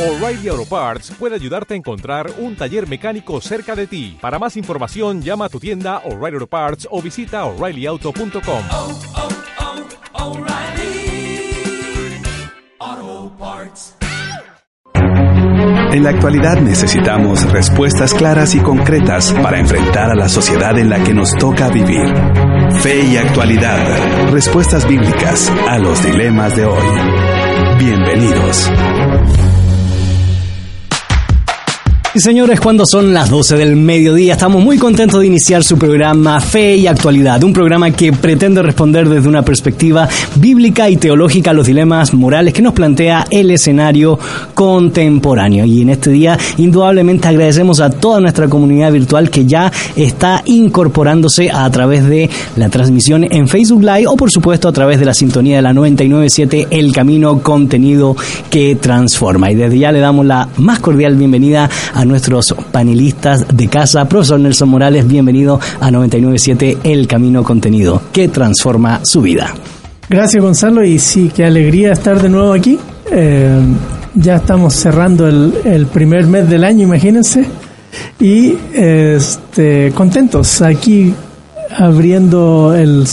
O'Reilly Auto Parts puede ayudarte a encontrar un taller mecánico cerca de ti. Para más información, llama a tu tienda O'Reilly Auto Parts o visita oreillyauto.com. oh, oh, Parts. En la actualidad necesitamos respuestas claras y concretas para enfrentar a la sociedad en la que nos toca vivir. Fe y actualidad. Respuestas bíblicas a los dilemas de hoy. Bienvenidos. Y señores, cuando son las 12 del mediodía, estamos muy contentos de iniciar su programa Fe y Actualidad, un programa que pretende responder desde una perspectiva bíblica y teológica a los dilemas morales que nos plantea el escenario contemporáneo. Y en este día, indudablemente agradecemos a toda nuestra comunidad virtual que ya está incorporándose a través de la transmisión en Facebook Live o por supuesto a través de la sintonía de la 997 El Camino Contenido que Transforma. Y desde ya le damos la más cordial bienvenida a nuestros panelistas de casa. Profesor Nelson Morales, bienvenido a 997 El Camino Contenido que transforma su vida. Gracias Gonzalo y sí, qué alegría estar de nuevo aquí. Eh, ya estamos cerrando el, el, primer mes del año, imagínense, y este, contentos aquí abriendo el,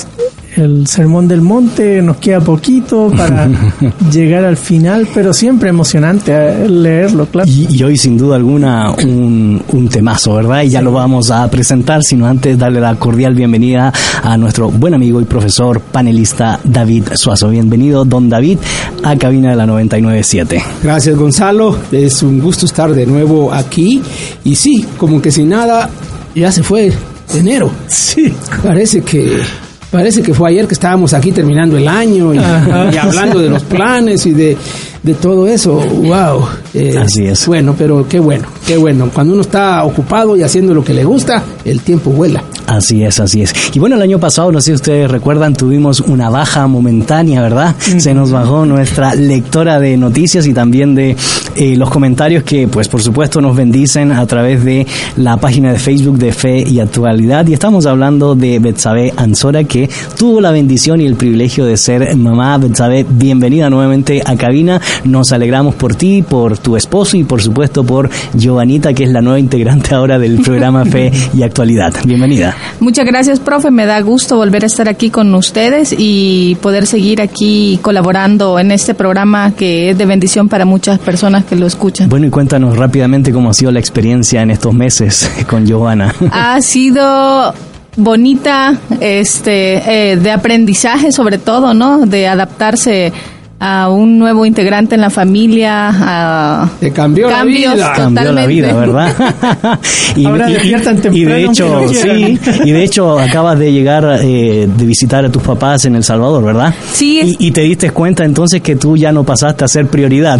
el Sermón del Monte, nos queda poquito para llegar al final, pero siempre emocionante leerlo, claro. Y, y hoy sin duda alguna un, un, temazo, ¿verdad? Y ya lo vamos a presentar, sino antes darle la cordial bienvenida a nuestro buen amigo y profesor panelista David Suazo. Bienvenido, don David, a cabina de la 997. Gracias, Gonzalo. Es un gusto estar de nuevo aquí. Y sí, como que sin nada, ya se fue enero. Sí. Parece que Parece que fue ayer que estábamos aquí terminando el año y, y hablando de los planes y de, de todo eso. ¡Wow! Eh, Así es. Bueno, pero qué bueno, qué bueno. Cuando uno está ocupado y haciendo lo que le gusta, el tiempo vuela. Así es, así es. Y bueno, el año pasado, no sé si ustedes recuerdan, tuvimos una baja momentánea, ¿verdad? Se nos bajó nuestra lectora de noticias y también de eh, los comentarios que, pues, por supuesto, nos bendicen a través de la página de Facebook de Fe y Actualidad. Y estamos hablando de Betsabe Ansora, que tuvo la bendición y el privilegio de ser mamá. Betsabe, bienvenida nuevamente a cabina. Nos alegramos por ti, por tu esposo y, por supuesto, por Giovanita, que es la nueva integrante ahora del programa Fe y Actualidad. Bienvenida. Muchas gracias, profe. Me da gusto volver a estar aquí con ustedes y poder seguir aquí colaborando en este programa que es de bendición para muchas personas que lo escuchan. Bueno, y cuéntanos rápidamente cómo ha sido la experiencia en estos meses con Giovanna. Ha sido bonita, este, eh, de aprendizaje sobre todo, ¿no? De adaptarse a un nuevo integrante en la familia, a Te cambió cambios la vida. Cambió la vida, ¿verdad? y, Ahora y- despiertan y de hecho, no sí, y de hecho acabas de llegar eh, de visitar a tus papás en El Salvador, ¿verdad? Sí, es- Y, y te diste cuenta entonces que tú ya no pasaste a ser prioridad.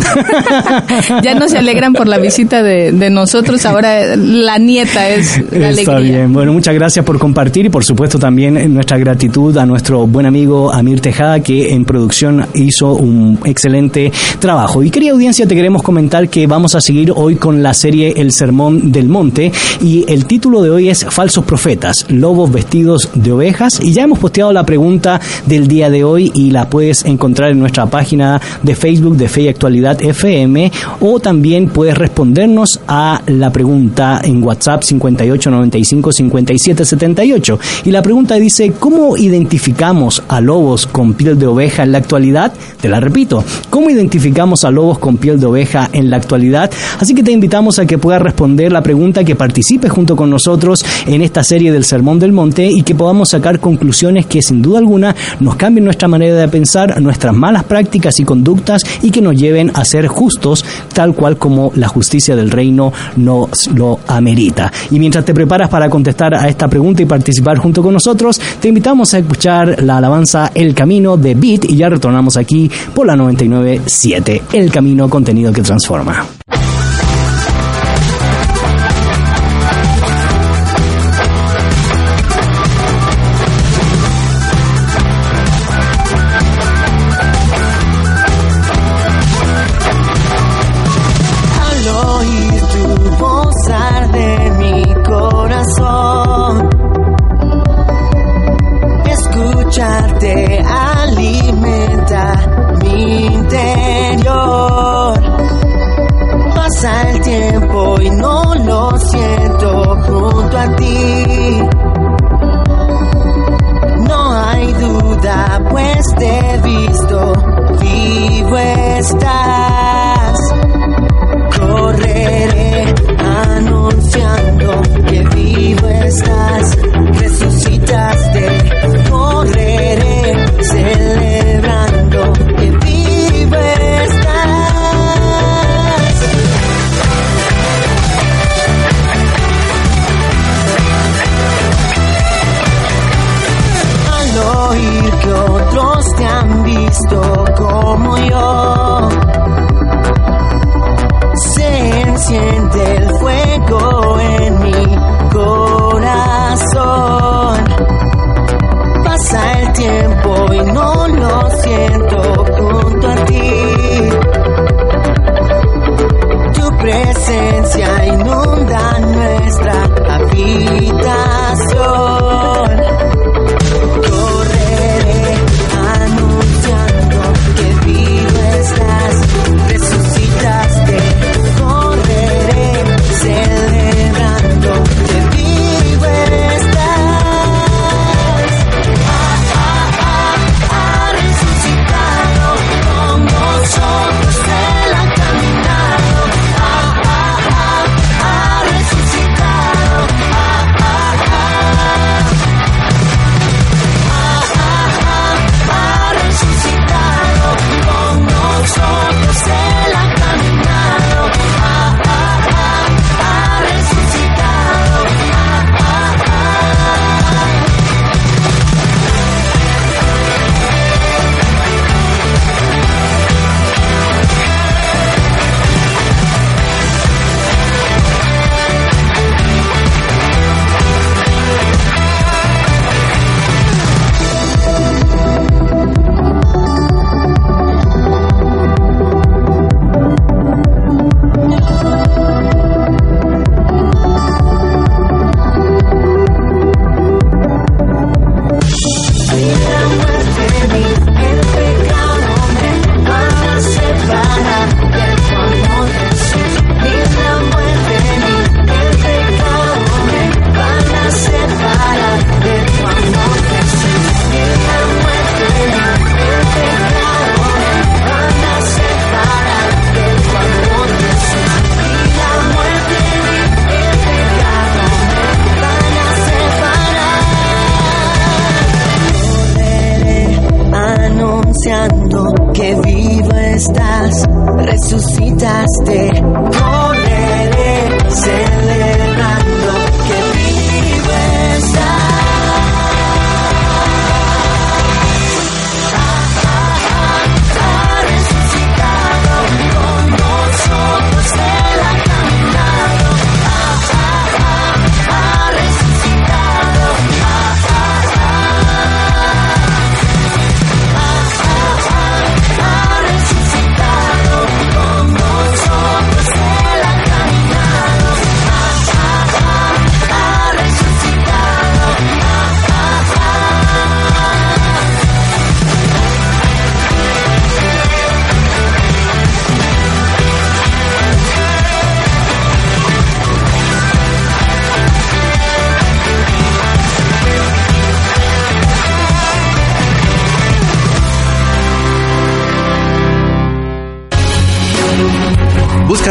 ya no se alegran por la visita de, de nosotros, ahora la nieta es la Está alegría. bien. Bueno, muchas gracias por compartir y por supuesto también eh, nuestra gratitud a nuestro buen amigo Amir Tejada que en producción hizo un excelente trabajo. Y querida audiencia, te queremos comentar que vamos a seguir hoy con la serie El Sermón del Monte y el título de hoy es Falsos Profetas, Lobos Vestidos de Ovejas y ya hemos posteado la pregunta del día de hoy y la puedes encontrar en nuestra página de Facebook de Fe y Actualidad FM o también puedes respondernos a la pregunta en WhatsApp 5895 5778 y la pregunta dice ¿cómo identificamos a lobos con piel de oveja en la actualidad? Te la repito, ¿cómo identificamos a lobos con piel de oveja en la actualidad? Así que te invitamos a que puedas responder la pregunta, que participes junto con nosotros en esta serie del Sermón del Monte y que podamos sacar conclusiones que sin duda alguna nos cambien nuestra manera de pensar, nuestras malas prácticas y conductas y que nos lleven a ser justos tal cual como la justicia del reino nos lo amerita. Y mientras te preparas para contestar a esta pregunta y participar junto con nosotros, te invitamos a escuchar la alabanza El Camino de Beat y ya retornamos aquí por la 997, El Camino contenido que transforma.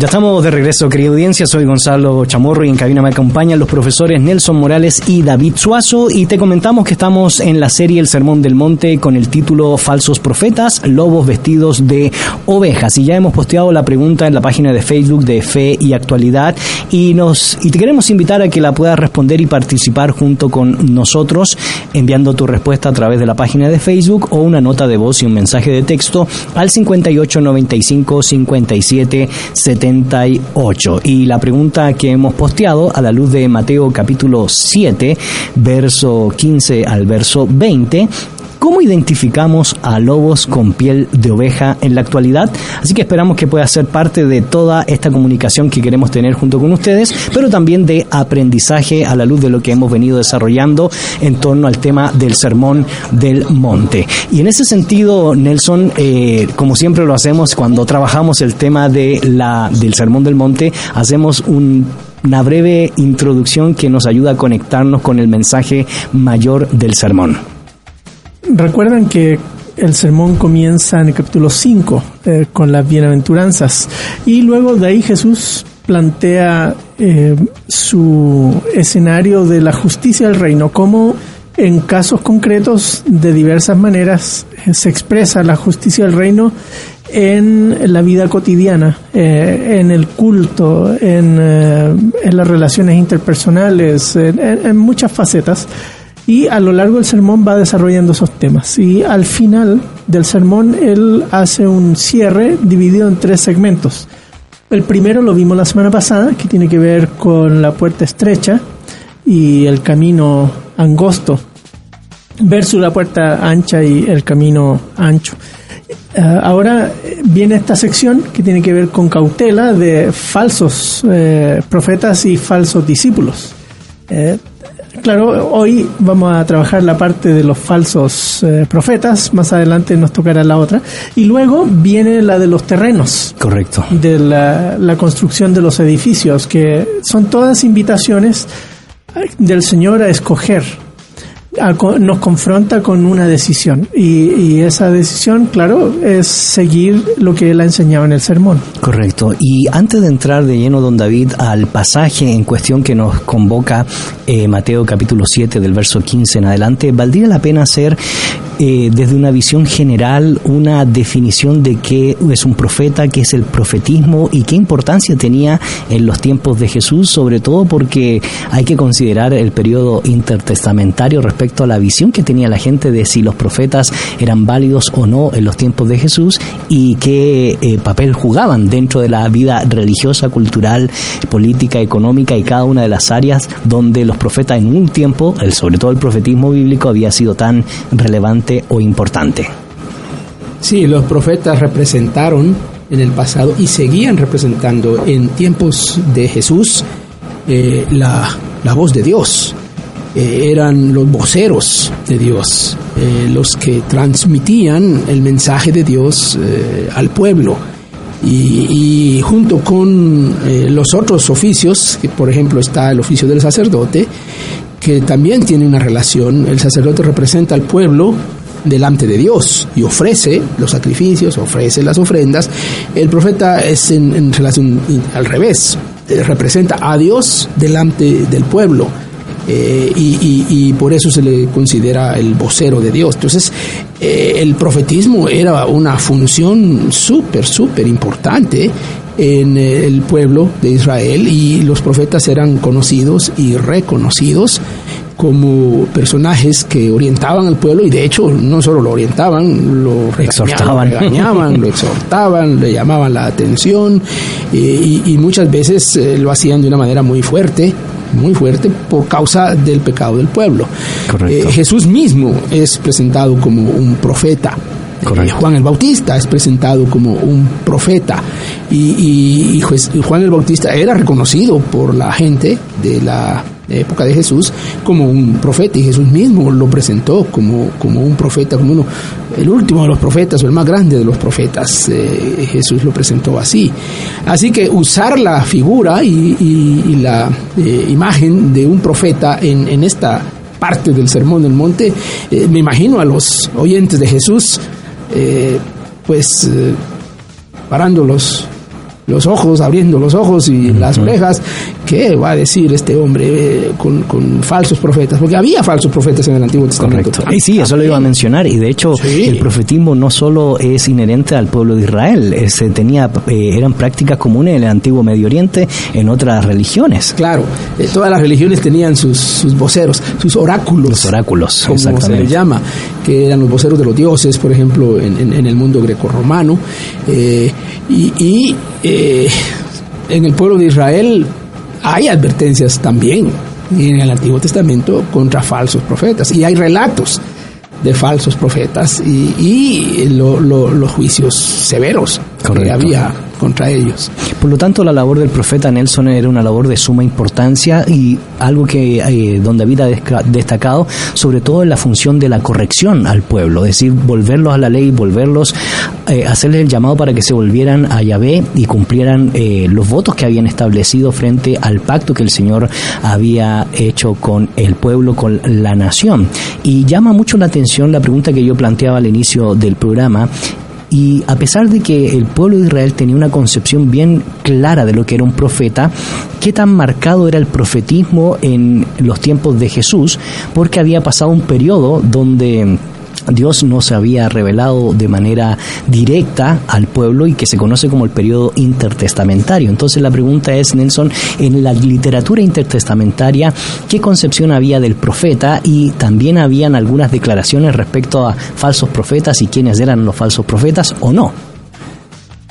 Ya estamos de regreso, querida audiencia. Soy Gonzalo Chamorro y en cabina me acompañan los profesores Nelson Morales y David Suazo. Y te comentamos que estamos en la serie El Sermón del Monte con el título Falsos Profetas, Lobos Vestidos de Ovejas. Y ya hemos posteado la pregunta en la página de Facebook de Fe y Actualidad. Y, nos, y te queremos invitar a que la puedas responder y participar junto con nosotros, enviando tu respuesta a través de la página de Facebook o una nota de voz y un mensaje de texto al 5895 57 78. Y la pregunta que hemos posteado a la luz de Mateo capítulo 7, verso 15 al verso 20, ¿Cómo identificamos a lobos con piel de oveja en la actualidad? Así que esperamos que pueda ser parte de toda esta comunicación que queremos tener junto con ustedes, pero también de aprendizaje a la luz de lo que hemos venido desarrollando en torno al tema del sermón del monte. Y en ese sentido, Nelson, eh, como siempre lo hacemos cuando trabajamos el tema de la, del sermón del monte, hacemos un una breve introducción que nos ayuda a conectarnos con el mensaje mayor del sermón. Recuerdan que el sermón comienza en el capítulo 5 eh, con las bienaventuranzas y luego de ahí Jesús plantea eh, su escenario de la justicia del reino, cómo en casos concretos de diversas maneras eh, se expresa la justicia del reino en la vida cotidiana, en el culto, en, las relaciones interpersonales, en muchas facetas. Y a lo largo del sermón va desarrollando esos temas. Y al final del sermón él hace un cierre dividido en tres segmentos. El primero lo vimos la semana pasada, que tiene que ver con la puerta estrecha y el camino angosto versus la puerta ancha y el camino ancho. Eh, ahora viene esta sección que tiene que ver con cautela de falsos eh, profetas y falsos discípulos. Eh, claro, hoy vamos a trabajar la parte de los falsos eh, profetas, más adelante nos tocará la otra, y luego viene la de los terrenos Correcto. de la, la construcción de los edificios, que son todas invitaciones del Señor a escoger. Nos confronta con una decisión y, y esa decisión, claro, es seguir lo que él ha enseñado en el sermón. Correcto. Y antes de entrar de lleno, don David, al pasaje en cuestión que nos convoca eh, Mateo capítulo 7 del verso 15 en adelante, valdría la pena hacer eh, desde una visión general una definición de qué es un profeta, qué es el profetismo y qué importancia tenía en los tiempos de Jesús, sobre todo porque hay que considerar el periodo intertestamentario respecto a la visión que tenía la gente de si los profetas eran válidos o no en los tiempos de Jesús y qué eh, papel jugaban dentro de la vida religiosa, cultural, política, económica y cada una de las áreas donde los profetas en un tiempo, el, sobre todo el profetismo bíblico, había sido tan relevante o importante. Sí, los profetas representaron en el pasado y seguían representando en tiempos de Jesús eh, la, la voz de Dios. Eh, eran los voceros de Dios, eh, los que transmitían el mensaje de Dios al pueblo. Y, y junto con los otros oficios, que por ejemplo está el oficio del sacerdote, que también tiene una relación, el sacerdote representa al pueblo delante de Dios y ofrece los sacrificios, ofrece las ofrendas. El profeta es en, en relación al revés, eh, representa a Dios delante del pueblo. eh, y, por eso se le considera el vocero de Dios. Entonces, eh, el profetismo era una función súper, súper importante en el pueblo de Israel y los profetas eran conocidos y reconocidos como personajes que orientaban al pueblo y de hecho no solo lo orientaban, lo Exhortaban. lo, regañaban, lo exhortaban, le llamaban la atención eh, y, y muchas veces eh, lo hacían de una manera muy fuerte, muy fuerte por causa del pecado del pueblo. Eh, Jesús mismo es presentado como un profeta. Eh, Juan el Bautista es presentado como un profeta y, y Juan el Bautista era reconocido por la gente de la época de Jesús como un profeta y Jesús mismo lo presentó como, como un profeta, como uno, el último de los profetas o el más grande de los profetas. Eh, Jesús lo presentó así. Así que usar la figura y, y- y la eh, imagen de un profeta en, en esta parte del Sermón del Monte, eh, me imagino a los oyentes de Jesús, eh, pues eh, parando los, los ojos, abriendo los ojos y las orejas, ¿qué va a decir este hombre eh, con, con falsos profetas? Porque había falsos profetas en el Antiguo Testamento. Correcto. Y sí, eso lo iba a mencionar. Y de hecho, Sí. el profetismo no solo es inherente al pueblo de Israel, eh, se tenía, eh, eran prácticas comunes en el antiguo Medio Oriente, en otras religiones. Claro, eh, todas las religiones tenían sus, sus voceros, sus oráculos. Los oráculos, como se exactamente. les llama, que eran los voceros de los dioses, por ejemplo, en, en- en el mundo grecorromano. Y y, en el pueblo de Israel hay advertencias también en el Antiguo Testamento contra falsos profetas. Y hay relatos de falsos profetas y, y lo- lo- los juicios severos que Correcto. había contra ellos. Por lo tanto, la labor del profeta Nelson era una labor de suma importancia y algo que eh, don David ha destacado, sobre todo en la función de la corrección al pueblo, es decir, volverlos a la ley, volverlos, eh, hacerles el llamado para que se volvieran a Yahvé y cumplieran eh, los votos que habían establecido frente al pacto que el Señor había hecho con el pueblo, con la nación. Y llama mucho la atención la pregunta que yo planteaba al inicio del programa y a pesar de que el pueblo de Israel tenía una concepción bien clara de lo que era un profeta, qué tan marcado era el profetismo en los tiempos de Jesús, porque había pasado un periodo donde Dios no se había revelado de manera directa al pueblo y que se conoce como el periodo intertestamentario. Entonces la pregunta es, Nelson, en la literatura intertestamentaria, ¿qué concepción había del profeta? Y también habían algunas declaraciones respecto a falsos profetas y quiénes eran los falsos profetas o no.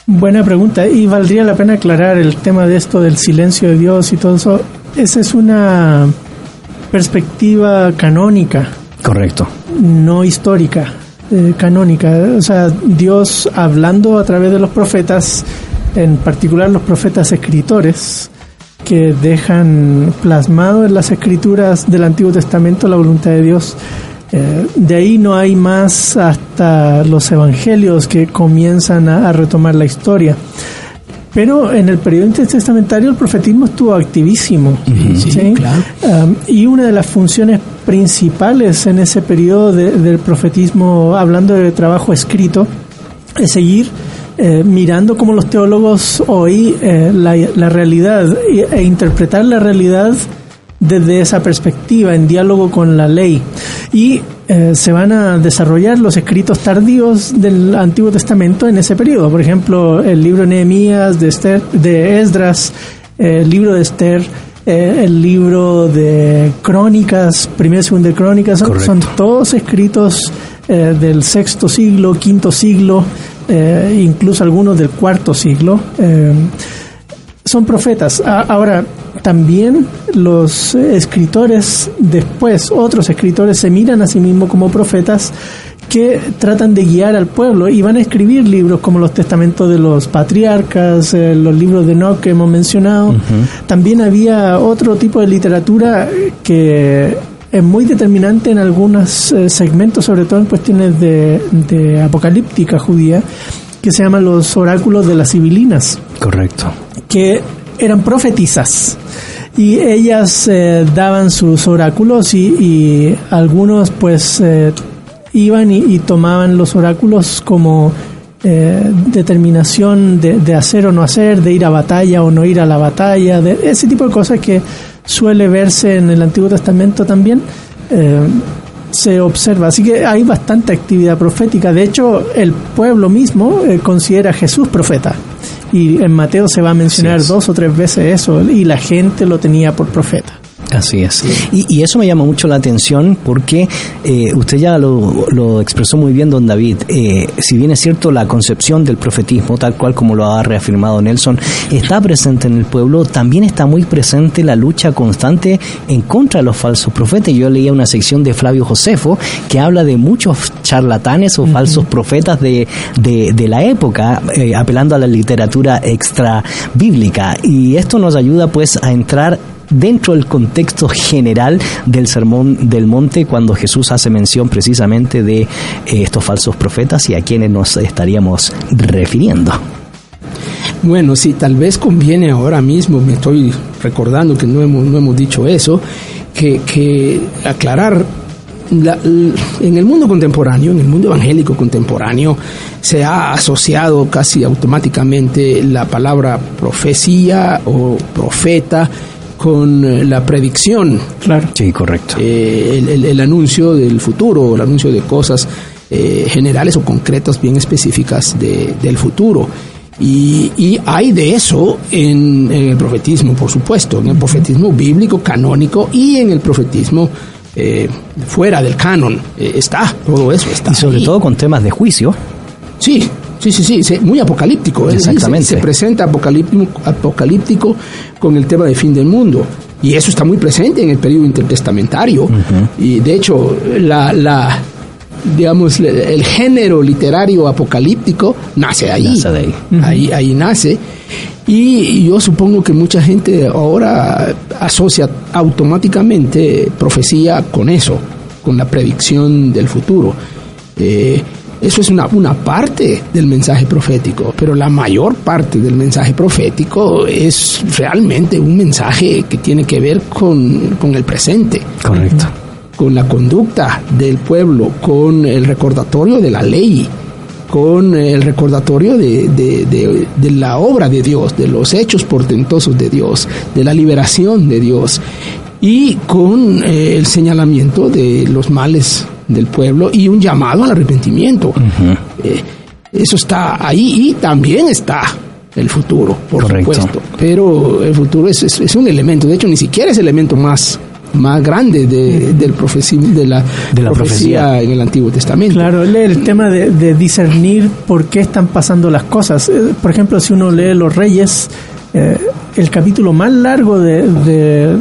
Buena pregunta. Y valdría la pena aclarar el tema de esto del silencio de Dios y todo eso. Esa es una perspectiva canónica Correcto. no histórica, eh, canónica. O sea, Dios hablando a través de los profetas, en particular los profetas escritores, que dejan plasmado en las escrituras del Antiguo Testamento la voluntad de Dios. Eh, de ahí no hay más hasta los evangelios que comienzan a, a retomar la historia. Pero en el periodo intertestamentario el profetismo estuvo activísimo. Sí, claro. Um, y una de las funciones principales en ese periodo de- del profetismo, hablando de trabajo escrito, es seguir eh, mirando como los teólogos hoy eh, la, la realidad e, e interpretar la realidad desde esa perspectiva, en diálogo con la ley. Y eh, se van a desarrollar los escritos tardíos del Antiguo Testamento en ese periodo. Por ejemplo, el libro de Nehemías, de, Esther, de Esdras, eh, el libro de Esther, eh, el libro de Crónicas, primero y segundo de Crónicas, son, son todos escritos eh, del sexto siglo, quinto siglo, eh, incluso algunos del cuarto siglo. son profetas. Ahora, también los eh, escritores después, otros escritores se miran a sí mismos como profetas que tratan de guiar al pueblo y van a escribir libros como los testamentos de los patriarcas, eh, los libros de Enoch que hemos mencionado. También había otro tipo de literatura que es muy determinante en algunos eh, segmentos, sobre todo en cuestiones de, de apocalíptica judía, que se llaman los oráculos de las sibilinas Correcto. que eran profetisas y ellas eh, daban sus oráculos y, algunos pues eh, iban y, tomaban los oráculos como eh, determinación de, de hacer o no hacer, de ir a batalla o no ir a la batalla, de ese tipo de cosas que suele verse en el Antiguo Testamento también. eh, se observa, así que hay bastante actividad profética. De hecho, el pueblo mismo eh, considera a Jesús profeta. Y en Mateo se va a mencionar dos o tres veces eso, y la gente lo tenía por profeta. Así es. Y, y eso me llama mucho la atención porque eh, usted ya lo, lo expresó muy bien, don David. Eh, si bien es cierto, la concepción del profetismo, tal cual como lo ha reafirmado Nelson, está presente en el pueblo, también está muy presente la lucha constante en contra de los falsos profetas. Yo leía una sección de Flavio Josefo que habla de muchos charlatanes o falsos profetas de, de, de la época, eh, apelando a la literatura extra bíblica. Y esto nos ayuda pues a entrar dentro del contexto general del sermón del monte cuando Jesús hace mención precisamente de eh, estos falsos profetas y a quienes nos estaríamos refiriendo. Bueno, sí, tal vez conviene ahora mismo, me estoy recordando que no hemos, no hemos dicho eso, que, que aclarar, en el mundo contemporáneo, en el mundo evangélico contemporáneo, se ha asociado casi automáticamente la palabra profecía o profeta con eh, la predicción Claro. Sí, correcto. eh, el, el- el anuncio del futuro, el anuncio de cosas eh, generales o concretas bien específicas de- del futuro. Y, y hay de eso en, en el profetismo, por supuesto, en el profetismo bíblico, canónico y en el profetismo eh, fuera del canon. Eh, está, todo eso está. Y sobre ahí. todo con temas de juicio. Sí, sí, sí, sí, muy apocalíptico. ¿eh? Exactamente. Se, se presenta apocalíptico, apocalíptico con el tema del fin del mundo. Y eso está muy presente en el periodo intertestamentario. Y de hecho, la, la digamos, el género literario apocalíptico nace ahí. Nace de ahí. Ahí, ahí nace. Y yo supongo que mucha gente ahora asocia automáticamente profecía con eso, con la predicción del futuro. Eh, eso es una, una parte del mensaje profético, pero la mayor parte del mensaje profético es realmente un mensaje que tiene que ver con, con el presente Correcto. con la conducta del pueblo, con el recordatorio de la ley, con el recordatorio de, de- de- de la obra de Dios, de los hechos portentosos de Dios, de la liberación de Dios, y con eh, el señalamiento de los males del pueblo y un llamado al arrepentimiento. Eh, eso está ahí y también está el futuro, por Correcto. supuesto. Pero el futuro es, es- es un elemento, de hecho ni siquiera es el elemento más más grande de, del profeci- de la, De la profecía. en el Antiguo Testamento. Claro, lee el tema de, de discernir por qué están pasando las cosas. Eh, Por ejemplo, si uno lee Los Reyes, eh, el capítulo más largo de, de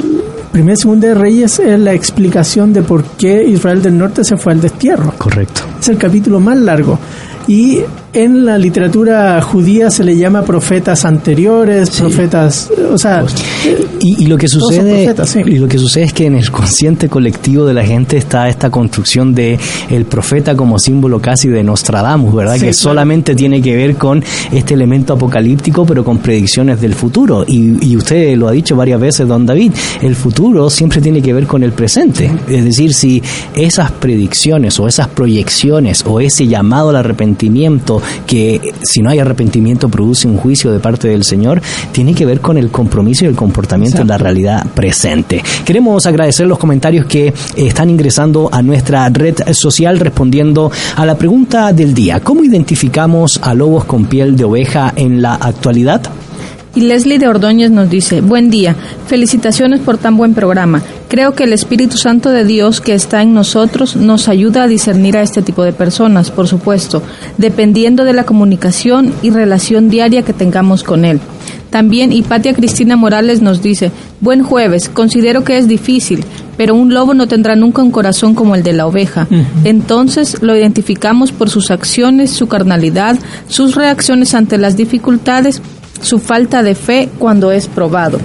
Primera y Segunda de Reyes es la explicación de por qué Israel del Norte se fue al destierro. Correcto. Es el capítulo más largo. Y en la literatura judía se le llama profetas anteriores, profetas, o sea, Y, y lo que sucede profetas, sí. y lo que sucede es que en el consciente colectivo de la gente está esta construcción de el profeta como símbolo casi de Nostradamus, ¿verdad? Sí, que claro. solamente tiene que ver con este elemento apocalíptico, pero con predicciones del futuro. Y, y usted lo ha dicho varias veces, don David, el futuro siempre tiene que ver con el presente. Es decir, si esas predicciones o esas proyecciones o ese llamado al arrepentimiento que si no hay arrepentimiento produce un juicio de parte del Señor, tiene que ver con el compromiso y el comportamiento en la realidad presente. Queremos agradecer los comentarios que eh, están ingresando a nuestra red social respondiendo a la pregunta del día. ¿Cómo identificamos a lobos con piel de oveja en la actualidad? Y Leslie de Ordóñez nos dice, buen día, felicitaciones por tan buen programa. Creo que el Espíritu Santo de Dios que está en nosotros nos ayuda a discernir a este tipo de personas, por supuesto, dependiendo de la comunicación y relación diaria que tengamos con Él. También Hipatia Cristina Morales nos dice, buen jueves, considero que es difícil, pero un lobo no tendrá nunca un corazón como el de la oveja. Entonces lo identificamos por sus acciones, su carnalidad, sus reacciones ante las dificultades, su falta de fe cuando es probado.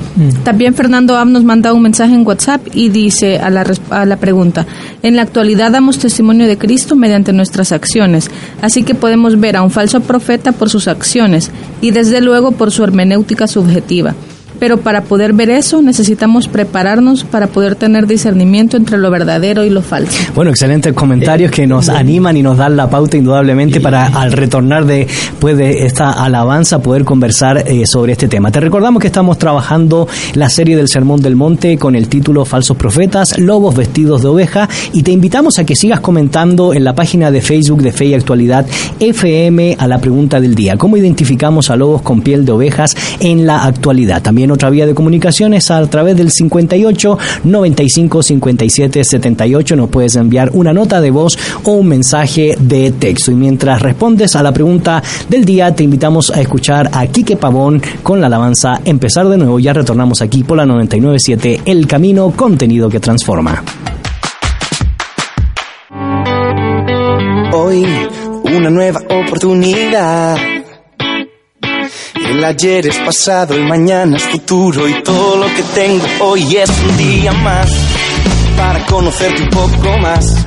También Fernando Ab nos manda un mensaje en WhatsApp y dice a la, a la pregunta, en la actualidad damos testimonio de Cristo mediante nuestras acciones, así que podemos ver a un falso profeta por sus acciones y desde luego por su hermenéutica subjetiva. Pero para poder ver eso necesitamos prepararnos para poder tener discernimiento entre lo verdadero y lo falso. Bueno, excelentes comentarios que nos animan y nos dan la pauta indudablemente para al retornar de, pues, de esta alabanza poder conversar eh, sobre este tema. Te recordamos que estamos trabajando la serie del Sermón del Monte con el título Falsos Profetas, Lobos Vestidos de Oveja y te invitamos a que sigas comentando en la página de Facebook de Fe y Actualidad FM a la pregunta del día. ¿Cómo identificamos a lobos con piel de ovejas en la actualidad? También otra vía de comunicación es a través del 58 95 57 78. Nos puedes enviar una nota de voz o un mensaje de texto. Y mientras respondes a la pregunta del día, te invitamos a escuchar a Quique Pavón con la alabanza Empezar de nuevo. Ya retornamos aquí por la 997 El Camino, contenido que transforma. Hoy una nueva oportunidad. El ayer es pasado, el mañana es futuro y todo lo que tengo hoy es un día más para conocerte un poco más.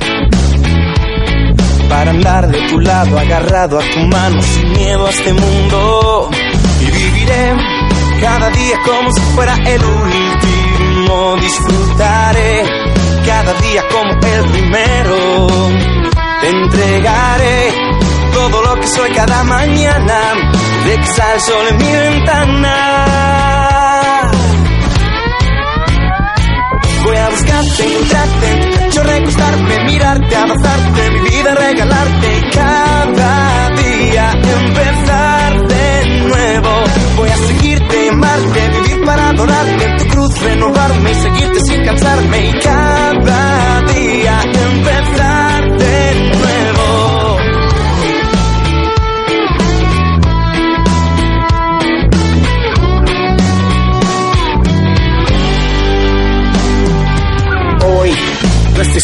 Para andar de tu lado, agarrado a tu mano, sin miedo a este mundo. Y viviré cada día como si fuera el último. Disfrutaré cada día como el primero. Te entregaré todo lo que soy cada mañana. De que sale el sol en mi ventana. Voy a buscarte, encontrarte, pecho recostarme, mirarte, abrazarte, mi vida regalarte y cada día empezar de nuevo. Voy a seguirte, amarte, vivir para adorarte, en tu cruz renovarme y seguirte sin cansarme y cada día empezar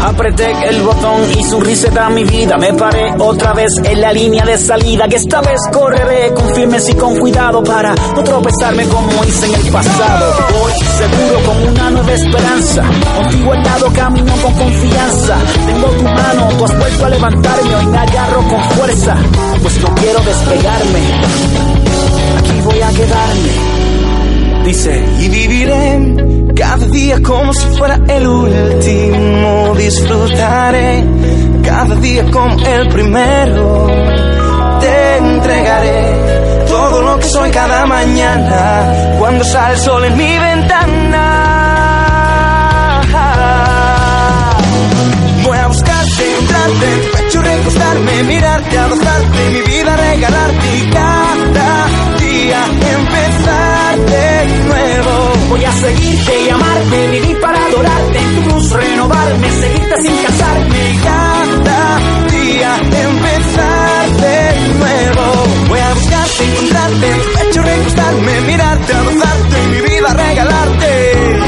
Apreté el botón y su reset a mi vida. Me paré otra vez en la línea de salida. Que esta vez correré con firmes y con cuidado para no tropezarme como hice en el pasado. Voy seguro con una nueva esperanza. Contigo al lado camino con confianza. Tengo tu mano, tú has vuelto a levantarme. Hoy me agarro con fuerza, pues no quiero despegarme. Aquí voy a quedarme. Y viviré cada día como si fuera el último. Disfrutaré cada día como el primero. Te entregaré todo lo que soy cada mañana cuando sale el sol en mi ventana. Voy a buscarte, encontrarte en tu pecho, recostarme, mirarte, abrazarte, mi vida regalarte cada día empezar. Voy a seguirte y amarte, vivir para adorarte, en tu cruz renovarme, seguirte sin cansarme. Y cada día empezar de nuevo. Voy a buscarte, encontrarte en tu pecho, recostarme, mirarte, abrazarte, mi vida regalarte.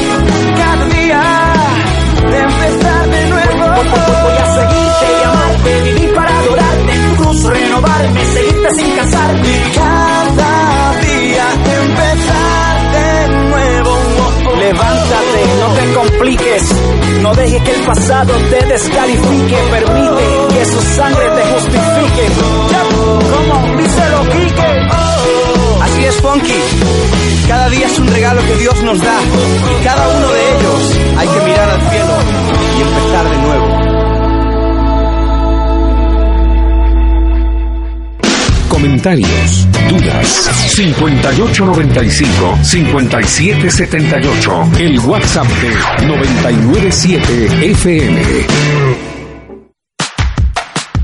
Cada día empezar de nuevo. Voy a seguirte y amarte, vivir para adorarte, en tu cruz renovarme, seguirte sin cansarme. Compliques, no dejes que el pasado te descalifique, permite que su sangre te justifique. Como dice lo Quique. Así es, Funky. Cada día es un regalo que Dios nos da. Y cada uno de ellos hay que mirar al cielo y empezar de nuevo. Comentarios, dudas, 5895-5778, el WhatsApp de 997 FM.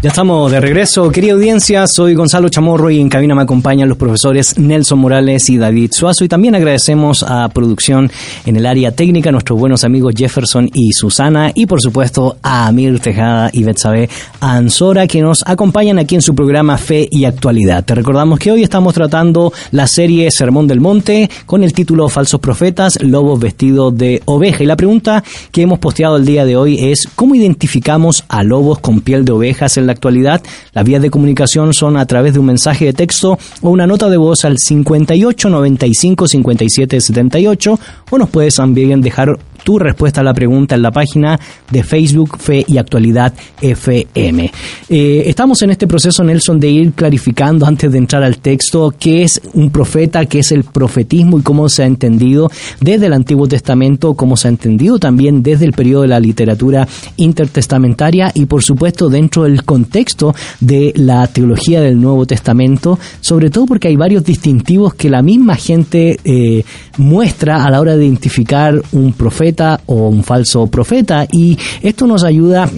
Ya estamos de regreso, querida audiencia, soy Gonzalo Chamorro y en cabina me acompañan los profesores Nelson Morales y David Suazo. Y también agradecemos a producción en el área técnica, nuestros buenos amigos Jefferson y Susana. Y por supuesto a Amir Tejada y Betsabe Ansora que nos acompañan aquí en su programa Fe y Actualidad. Te recordamos que hoy estamos tratando la serie Sermón del Monte con el título Falsos Profetas, Lobos Vestidos de Oveja. Y la pregunta que hemos posteado el día de hoy es ¿cómo identificamos a lobos con piel de ovejas la actualidad. Las vías de comunicación son a través de un mensaje de texto o una nota de voz al 58 95 57 78 o nos puedes también dejar tu respuesta a la pregunta en la página de Facebook Fe y Actualidad FM. Eh, estamos en este proceso, Nelson, de ir clarificando antes de entrar al texto qué es un profeta, qué es el profetismo y cómo se ha entendido desde el Antiguo Testamento, cómo se ha entendido también desde el periodo de la literatura intertestamentaria y por supuesto dentro del contexto de la teología del Nuevo Testamento, sobre todo porque hay varios distintivos que la misma gente eh, muestra a la hora de identificar un profeta o un falso profeta y esto nos ayuda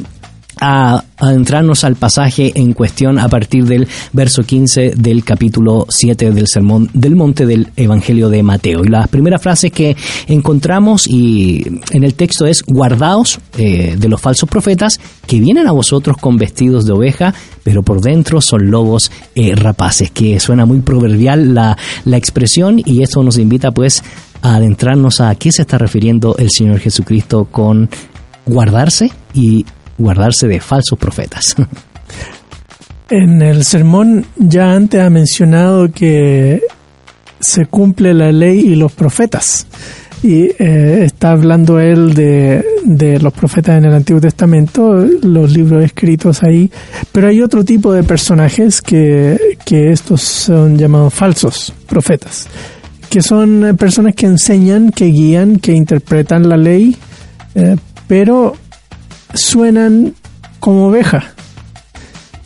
a adentrarnos al pasaje en cuestión a partir del verso 15 del capítulo 7 del Sermón del Monte del Evangelio de Mateo. Y las primeras frases que encontramos y en el texto es guardaos eh, de los falsos profetas que vienen a vosotros con vestidos de oveja, pero por dentro son lobos eh, rapaces, que suena muy proverbial la, la expresión y esto nos invita pues a adentrarnos a qué se está refiriendo el Señor Jesucristo con guardarse y guardarse de falsos profetas. En el sermón ya antes ha mencionado que se cumple la ley y los profetas. Y eh, está hablando él de, de los profetas en el Antiguo Testamento, los libros escritos ahí. Pero hay otro tipo de personajes que, que estos son llamados falsos profetas, que son eh, personas que enseñan, que guían, que interpretan la ley, eh, pero suenan como oveja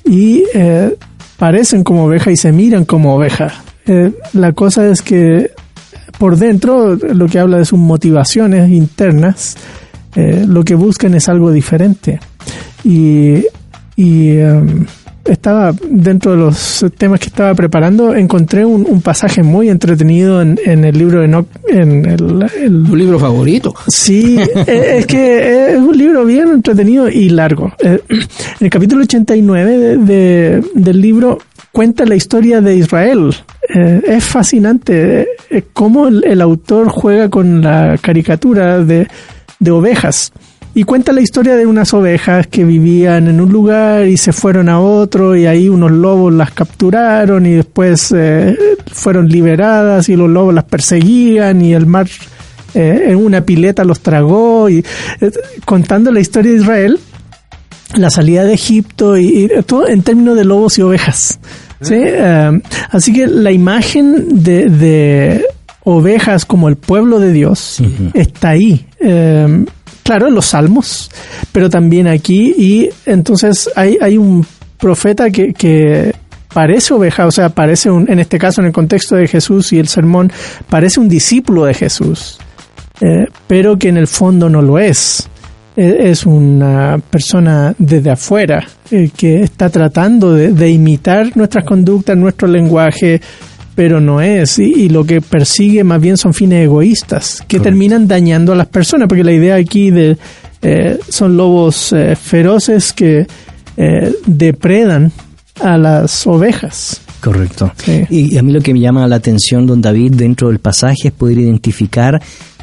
y eh, parecen como oveja y se miran como oveja. Eh, la cosa es que por dentro lo que habla de sus motivaciones internas, eh, lo que buscan es algo diferente. Y, y em, estaba dentro de los temas que estaba preparando, encontré un, un pasaje muy entretenido en, en el libro de Enoch, en el, el libro favorito. Sí, eh, es que es un libro bien entretenido y largo. Eh, En el capítulo 89 de, de- del libro cuenta la historia de Israel. Eh, Es fascinante eh, cómo el, el autor juega con la caricatura de, de ovejas. Y cuenta la historia de unas ovejas que vivían en un lugar y se fueron a otro y ahí unos lobos las capturaron y después eh, fueron liberadas y los lobos las perseguían y el mar eh, en una pileta los tragó y eh, contando la historia de Israel la salida de Egipto y, y todo en términos de lobos y ovejas. ¿sí? Eh, así que la imagen de, de ovejas como el pueblo de Dios está ahí. Eh, claro, los salmos, pero también aquí. Y entonces hay, hay un profeta que, que parece oveja, o sea, parece un, en este caso en el contexto de Jesús y el sermón, parece un discípulo de Jesús, eh, pero que en el fondo no lo es. Eh, Es una persona desde afuera eh, que está tratando de, de imitar nuestras conductas, nuestro lenguaje, pero no es. Y, y lo que persigue más bien son fines egoístas que terminan dañando a las personas, porque la idea aquí de eh, son lobos eh, feroces que eh, depredan a las ovejas. Correcto. Sí. Y, y a mí lo que me llama la atención, don David, dentro del pasaje es poder identificar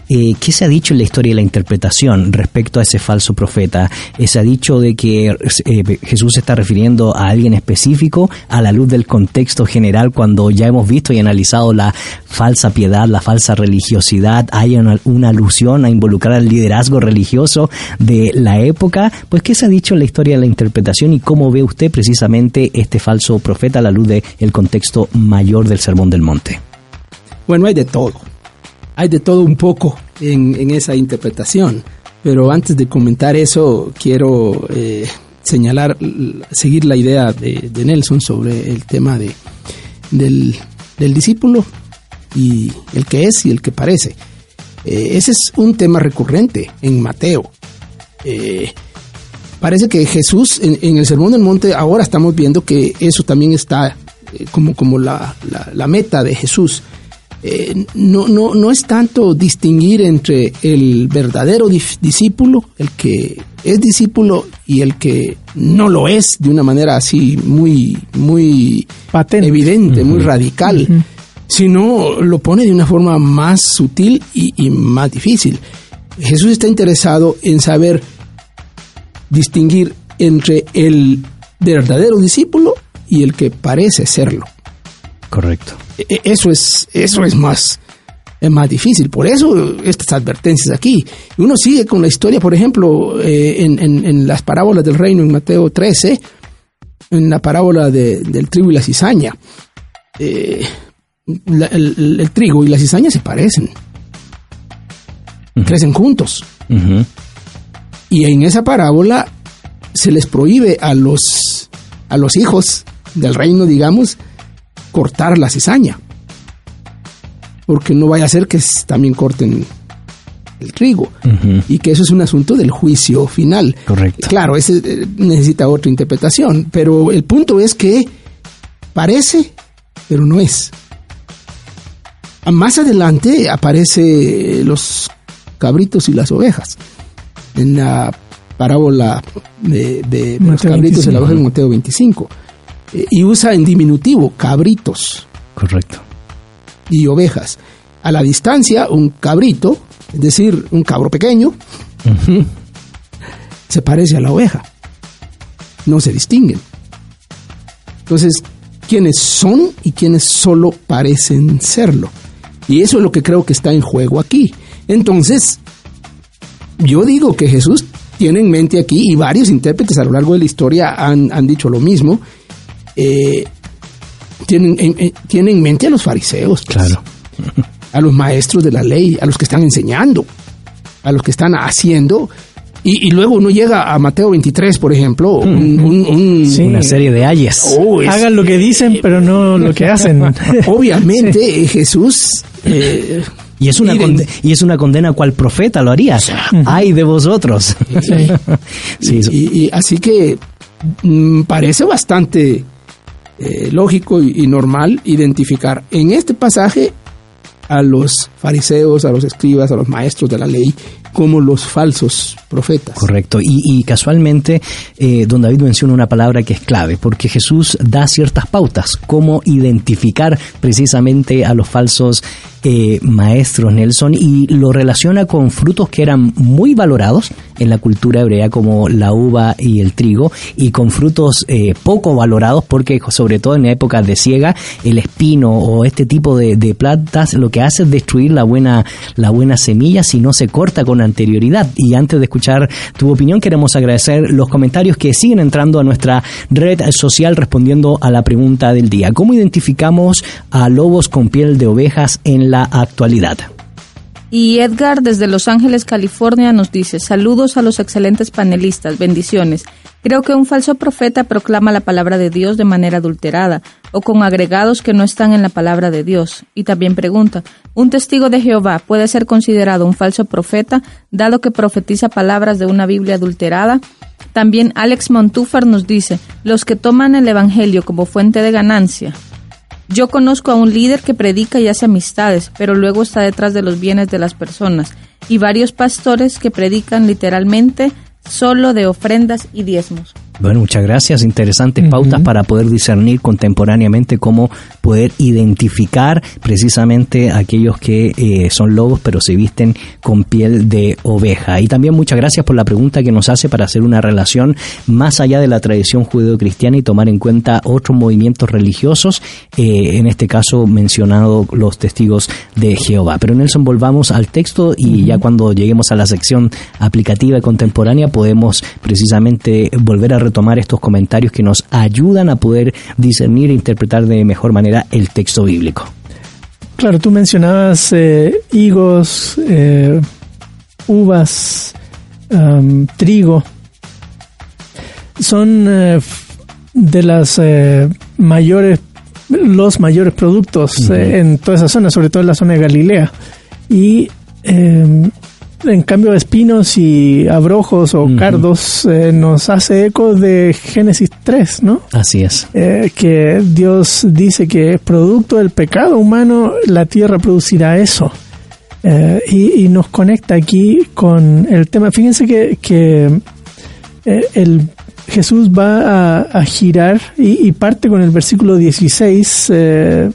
eh, qué se ha dicho en la historia y la interpretación respecto a ese falso profeta. Eh, se ha dicho de que eh, Jesús se está refiriendo a alguien específico a la luz del contexto general cuando ya hemos visto y analizado la falsa piedad, la falsa religiosidad, hay una, alusión a involucrar al liderazgo religioso de la época. Pues, ¿qué se ha dicho en la historia y la interpretación y cómo ve usted precisamente este falso profeta a la luz del contexto mayor del Sermón del Monte? Bueno, hay de todo. Hay de todo un poco en, esa interpretación. Pero antes de comentar eso, quiero eh, señalar, seguir la idea de, Nelson sobre el tema de, del, discípulo y el que es y el que parece. Eh, ese es un tema recurrente en Mateo. Eh, parece que Jesús en, el Sermón del Monte ahora estamos viendo que eso también está como, como la- la meta de Jesús. Eh, no, no, no es tanto distinguir entre el verdadero discípulo, el que es discípulo y el que no lo es de una manera así muy, muy evidente, muy radical, sino lo pone de una forma más sutil y, y más difícil. Jesús está interesado en saber distinguir entre el verdadero discípulo y el que parece serlo. Correcto. E- e- Eso es, eso es más, es más difícil. Por eso estas advertencias aquí. Uno sigue con la historia, por ejemplo, eh, en, en- en las parábolas del reino en Mateo 13, en la parábola de- del trigo y la cizaña. Eh, la- el, el- el trigo y la cizaña se parecen. Crecen juntos. Y en esa parábola se les prohíbe a los, a los hijos del reino, digamos, cortar la cizaña. Porque no vaya a ser que también corten el trigo. Y que eso es un asunto del juicio final. Correcto. Claro, ese eh, necesita otra interpretación. Pero el punto es que parece, pero no es. Más adelante aparece los cabritos y las ovejas. En la parábola de, de- de los cabritos de la 25. oveja en Mateo 25. Eh, y usa en diminutivo cabritos Correcto. y ovejas. A la distancia, un cabrito, es decir, un cabro pequeño, se parece a la oveja. No se distinguen. Entonces, ¿quiénes son y quiénes solo parecen serlo? Y eso es lo que creo que está en juego aquí. Entonces, yo digo que Jesús tiene en mente aquí, y varios intérpretes a lo largo de la historia han, han dicho lo mismo, eh, tienen, en, en- tienen en mente a los fariseos. pues. Claro. a los maestros de la ley, a los que están enseñando, a los que están haciendo. Y, y luego uno llega a Mateo 23, por ejemplo, un- un- un- Sí. Una serie de ayes. Oh, es- Hagan lo que dicen, pero no lo que hacen. obviamente eh, Jesús eh, Y es una Miren. conde- y es una condena cual profeta lo haría. Ay de vosotros. Sí, eso- y, y así que mm, parece bastante eh, lógico y, normal identificar en este pasaje a los fariseos, a los escribas, a los maestros de la ley como los falsos profetas. Correcto. Y, y casualmente, eh, don David menciona una palabra que es clave, porque Jesús da ciertas pautas, cómo identificar precisamente a los falsos eh, maestros, Nelson, y lo relaciona con frutos que eran muy valorados en la cultura hebrea como la uva y el trigo y con frutos eh, poco valorados porque sobre todo en épocas de siega el espino o este tipo de, de plantas lo que hace es destruir la buena la buena semilla si no se corta con anterioridad y antes de escuchar tu opinión queremos agradecer los comentarios que siguen entrando a nuestra red social respondiendo a la pregunta del día ¿cómo identificamos a lobos con piel de ovejas en la actualidad? Y Edgar desde Los Ángeles, California nos dice, saludos a los excelentes panelistas, bendiciones. Creo que un falso profeta proclama la palabra de Dios de manera adulterada o con agregados que no están en la palabra de Dios. Y también pregunta, ¿un testigo de Jehová puede ser considerado un falso profeta dado que profetiza palabras de una Biblia adulterada? También Alex Montúfar nos dice, los que toman el Evangelio como fuente de ganancia, yo conozco a un líder que predica y hace amistades, pero luego está detrás de los bienes de las personas, y varios pastores que predican literalmente solo de ofrendas y diezmos. Bueno, muchas gracias. Interesantes pautas para poder discernir contemporáneamente cómo poder identificar precisamente aquellos que eh, son lobos pero se visten con piel de oveja. Y también muchas gracias por la pregunta que nos hace para hacer una relación más allá de la tradición judeo-cristiana y tomar en cuenta otros movimientos religiosos, eh, en este caso mencionado los testigos de Jehová. Pero Nelson, volvamos al texto y ya cuando lleguemos a la sección aplicativa y contemporánea podemos precisamente volver a retomar estos comentarios que nos ayudan a poder discernir e interpretar de mejor manera el texto bíblico. Claro, tú mencionabas eh, higos, eh, uvas, trigo. Son eh, de las mayores, los mayores productos en toda esa zona, sobre todo en la zona de Galilea. Y eh, en cambio, espinos y abrojos o cardos eh, nos hace eco de Génesis 3, ¿no? Así es. eh, que Dios dice que es producto del pecado humano, la tierra producirá eso. Eh, y, y nos conecta aquí con el tema. Fíjense que, que el Jesús va a, a girar y, y parte con el versículo 16, eh,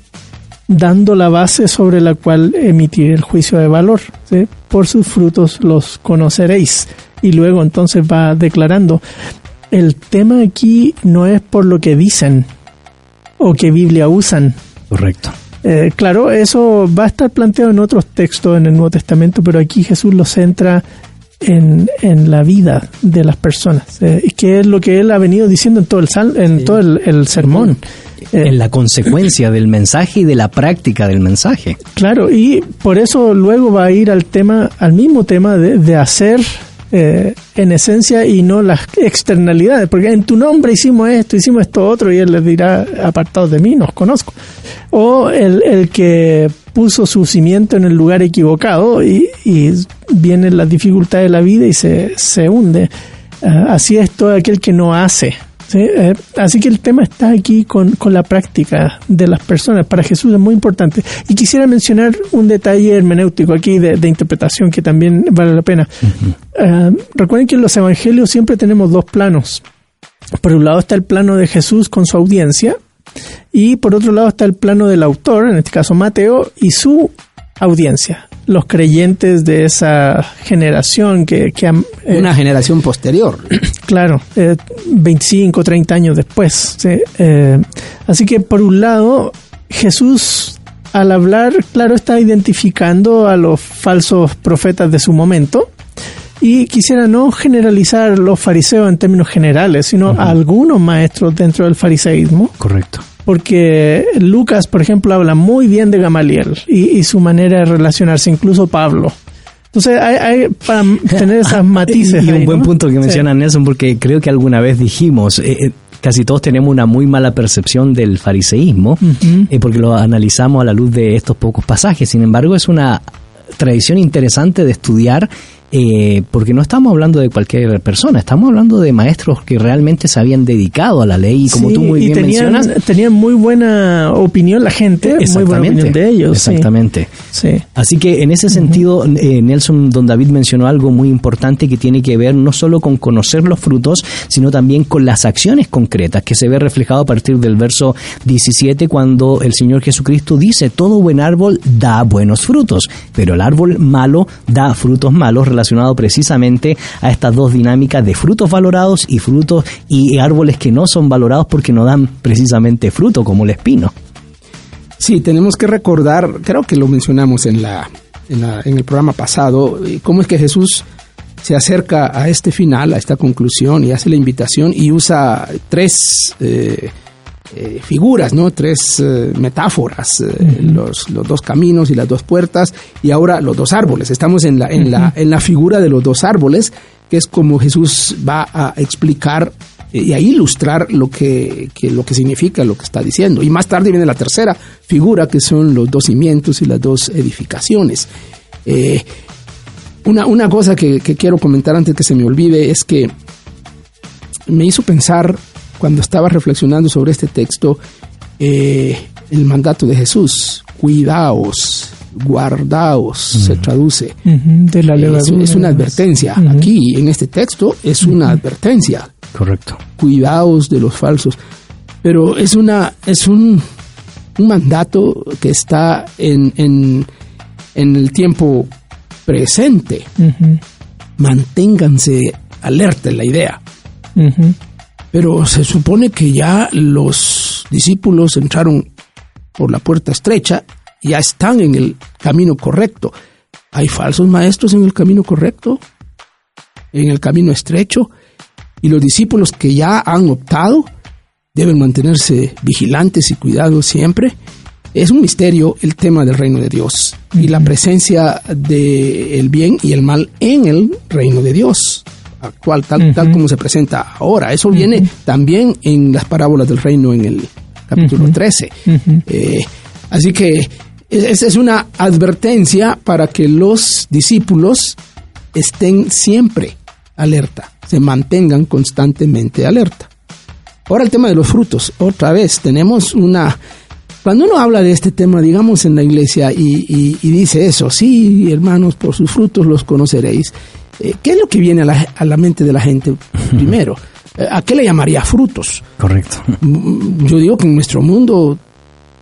dando la base sobre la cual emitir el juicio de valor. ¿sí? Por sus frutos los conoceréis. Y luego entonces va declarando, el tema aquí no es por lo que dicen o que Biblia usan. Correcto. Eh, claro, eso va a estar planteado en otros textos en el Nuevo Testamento, pero aquí Jesús lo centra en, en la vida de las personas, eh, que es lo que él ha venido diciendo en todo el, sal- en todo el, el sermón. Eh, En la consecuencia del mensaje y de la práctica del mensaje. Claro, y por eso luego va a ir al tema, al mismo tema de, de hacer eh, en esencia y no las externalidades, porque en tu nombre hicimos esto, hicimos esto otro, y él les dirá, apartados de mí, no os conozco. O el, el que puso su cimiento en el lugar equivocado y, y vienen las dificultades de la vida y se, se hunde. Ah, así es todo aquel que no hace. ¿sí? Eh, así que el tema está aquí con, con la práctica de las personas. Para Jesús es muy importante. Y quisiera mencionar un detalle hermenéutico aquí de, de interpretación que también vale la pena. Ah, recuerden que en los evangelios siempre tenemos dos planos. Por un lado está el plano de Jesús con su audiencia y por otro lado está el plano del autor, en este caso Mateo, y su audiencia. Los creyentes de esa generación que, que han, eh, Una generación posterior. Claro, eh, 25, 30 años después. ¿sí? Eh, así que por un lado, Jesús al hablar, claro, está identificando a los falsos profetas de su momento. Y quisiera no generalizar los fariseos en términos generales, sino a algunos maestros dentro del fariseísmo, Correcto. porque Lucas, por ejemplo, habla muy bien de Gamaliel y, y su manera de relacionarse, incluso Pablo. Entonces, hay, hay para tener esas matices. Y un ahí, buen ¿no? punto que Sí. menciona Nelson, porque creo que alguna vez dijimos, eh, eh, casi todos tenemos una muy mala percepción del fariseísmo, eh, porque lo analizamos a la luz de estos pocos pasajes. Sin embargo, es una tradición interesante de estudiar. Eh, porque no estamos hablando de cualquier persona, estamos hablando de maestros que realmente se habían dedicado a la ley y como Sí, tú muy y bien tenían, mencionas, tenían muy buena opinión la gente, muy buena opinión de ellos. Exactamente. Sí. Así que en ese sentido, eh, Nelson, don David mencionó algo muy importante que tiene que ver no solo con conocer los frutos, sino también con las acciones concretas, que se ve reflejado a partir del verso 17, cuando el Señor Jesucristo dice, todo buen árbol da buenos frutos, pero el árbol malo da frutos malos, relacionado precisamente a estas dos dinámicas de frutos valorados y frutos y árboles que no son valorados porque no dan precisamente fruto, como el espino. Sí, tenemos que recordar, creo que lo mencionamos en, la, en, la- en el programa pasado, eh, cómo es que Jesús se acerca a este final, a esta conclusión y hace la invitación y usa tres eh, eh, figuras, ¿no? Tres eh, metáforas, eh, los, los dos caminos y las dos puertas y ahora los dos árboles. Estamos en la, en la, en la figura de los dos árboles, que es como Jesús va a explicar y a ilustrar lo que, que lo que significa lo que está diciendo. Y más tarde viene la tercera figura, que son los dos cimientos y las dos edificaciones. Una, una cosa que, que quiero comentar antes que se me olvide es que me hizo pensar cuando estaba reflexionando sobre este texto eh, el mandato de Jesús. Cuidaos, guardaos, se traduce. De la Es, levadura. es una advertencia. Aquí, en este texto, es una advertencia. Correcto. Cuidaos de los falsos. Pero es una, es un, un mandato que está en, en, en el tiempo presente. Manténganse alerta en la idea. Pero se supone que ya los discípulos entraron por la puerta estrecha, ya están en el camino correcto. ¿Hay falsos maestros en el camino correcto? ¿En el camino estrecho? Y los discípulos que ya han optado deben mantenerse vigilantes y cuidados siempre. Es un misterio el tema del reino de Dios y la presencia del bien y el mal en el reino de Dios actual, tal, tal como se presenta ahora. Eso viene también en las parábolas del reino en el capítulo 13. Eh, así que es- esa es una advertencia para que los discípulos estén siempre alerta, se mantengan constantemente alerta. Ahora el tema de los frutos, otra vez, tenemos una... Cuando uno habla de este tema, digamos, en la iglesia y, y- y dice eso, sí, hermanos, por sus frutos los conoceréis, eh, ¿qué es lo que viene a la, a la mente de la gente primero? Eh, ¿A qué le llamaría frutos? Correcto. Mm, Yo digo que en nuestro mundo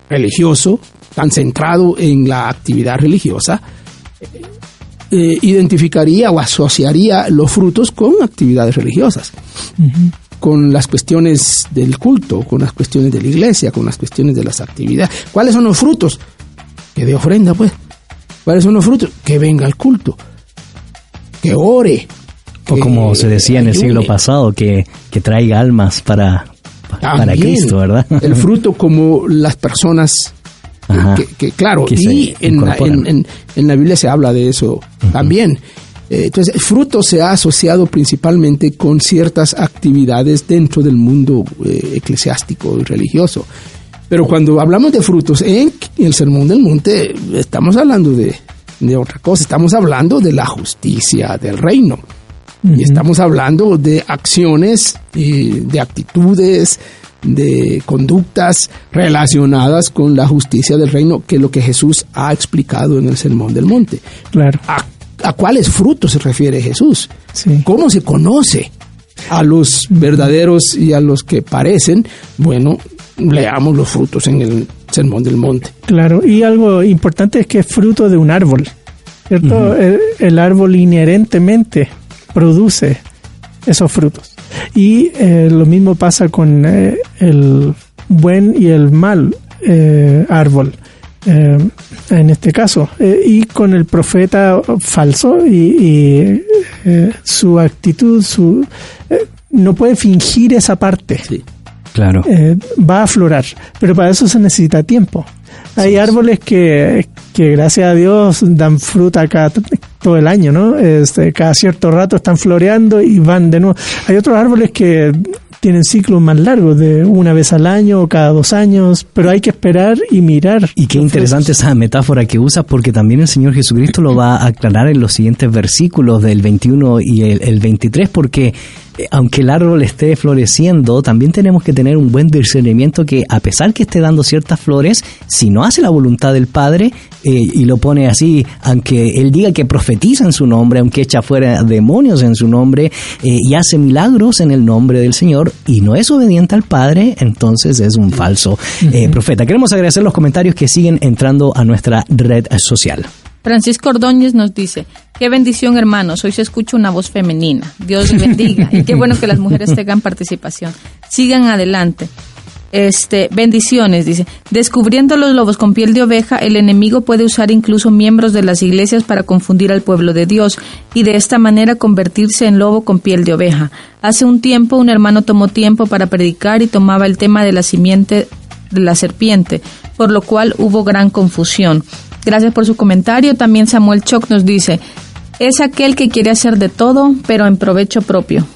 religioso, tan centrado en la actividad religiosa, eh, identificaría o asociaría los frutos con actividades religiosas, con las cuestiones del culto, con las cuestiones de la iglesia, con las cuestiones de las actividades. ¿Cuáles son los frutos? Que de ofrenda, pues. ¿Cuáles son los frutos? Que venga al culto, que ore. O como que se decía en el siglo pasado, que, que traiga almas para, para Cristo, ¿verdad? El fruto como las personas Ajá. que, que, claro, Que y en la, incorporan. en, en- en la Biblia se habla de eso también. Eh, Entonces, el fruto se ha asociado principalmente con ciertas actividades dentro del mundo eh, eclesiástico y religioso. Pero cuando hablamos de frutos en el Sermón del Monte, estamos hablando de, de otra cosa, estamos hablando de la justicia del reino. Y estamos hablando de acciones, y de actitudes, de conductas relacionadas con la justicia del reino, que es lo que Jesús ha explicado en el Sermón del Monte. Claro. ¿A, a cuáles frutos se refiere Jesús? Sí. ¿Cómo se conoce a los verdaderos y a los que parecen? Bueno, leamos los frutos en el Sermón del Monte. Claro, y algo importante es que es fruto de un árbol, ¿cierto? el, el árbol inherentemente produce esos frutos. Y eh, lo mismo pasa con eh, el buen y el mal eh, árbol. eh, en este caso, y con el profeta falso y, y, su actitud, su no puede fingir esa parte Claro. eh, va a aflorar, pero para eso se necesita tiempo. Hay árboles que, que gracias a Dios dan fruta cada, todo el año, ¿no? Este, cada cierto rato están floreando y van de nuevo. Hay otros árboles que tienen ciclos más largos, de una vez al año o cada dos años, pero hay que esperar y mirar. Y qué interesante esa metáfora que usas, porque también el Señor Jesucristo lo va a aclarar en los siguientes versículos del 21 y el, el 23, porque aunque el árbol esté floreciendo, también tenemos que tener un buen discernimiento que a pesar que esté dando ciertas flores, si no hace la voluntad del Padre, eh, y lo pone así, aunque Él diga que profetiza en su nombre, aunque echa fuera demonios en su nombre, eh, y hace milagros en el nombre del Señor, y no es obediente al Padre, entonces es un falso eh, profeta. Queremos agradecer los comentarios que siguen entrando a nuestra red social. Francisco Ordóñez nos dice, qué bendición hermanos, hoy se escucha una voz femenina, Dios bendiga, y qué bueno que las mujeres tengan participación. Sigan adelante. Este, bendiciones, dice. Descubriendo los lobos con piel de oveja, el enemigo puede usar incluso miembros de las iglesias para confundir al pueblo de Dios y de esta manera convertirse en lobo con piel de oveja. Hace un tiempo un hermano tomó tiempo para predicar y tomaba el tema de la simiente de la serpiente, por lo cual hubo gran confusión. Gracias por su comentario. También Samuel Choc nos dice, es aquel que quiere hacer de todo, pero en provecho propio.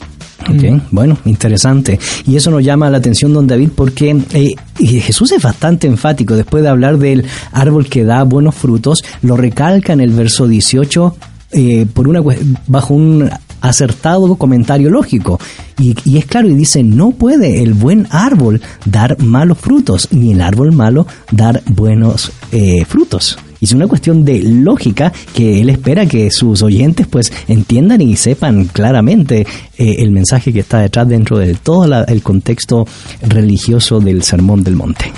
Ok, bueno, interesante. Y eso nos llama la atención, don David, porque eh, Jesús es bastante enfático. Después de hablar del árbol que da buenos frutos, lo recalca en el verso 18 eh, por una, cue- bajo un acertado comentario lógico. Y, y es claro, y dice, no puede el buen árbol dar malos frutos, ni el árbol malo dar buenos eh, frutos. Es una cuestión de lógica que él espera que sus oyentes pues entiendan y sepan claramente eh, el mensaje que está detrás dentro de todo la- el contexto religioso del Sermón del Monte.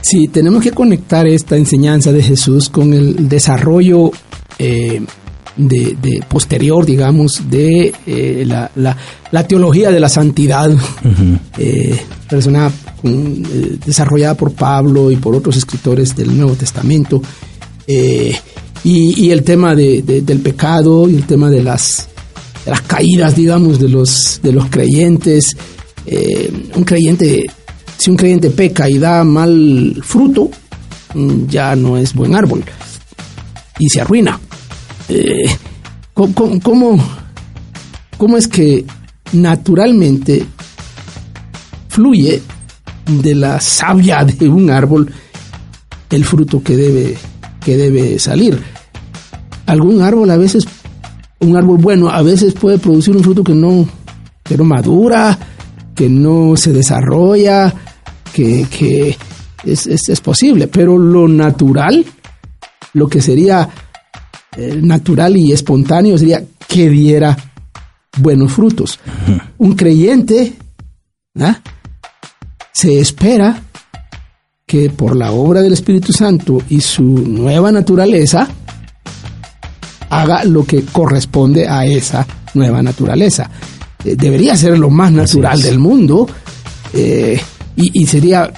Sí, tenemos que conectar esta enseñanza de Jesús con el desarrollo eh, de, de posterior, digamos, de eh, la, la- la teología de la santidad, eh, persona eh, desarrollada por Pablo y por otros escritores del Nuevo Testamento, eh, y, el tema de- de- del pecado y el tema de las, las caídas, digamos, de los, de los creyentes. Eh, un creyente, si un creyente peca y da mal fruto, mm, ya no es buen árbol y se arruina. Eh, ¿cómo, cómo- cómo, cómo es que naturalmente fluye de la savia de un árbol el fruto que debe, que debe salir? Algún árbol a veces, un árbol bueno, a veces puede producir un fruto que no, que no madura, que no se desarrolla, que, que es, es- es posible, pero lo natural, lo que sería eh, natural y espontáneo sería que diera buenos frutos. Un creyente ¿ah? Se espera que por la obra del Espíritu Santo y su nueva naturaleza haga lo que corresponde a esa nueva naturaleza. Eh, debería ser lo más natural del mundo eh, y, y sería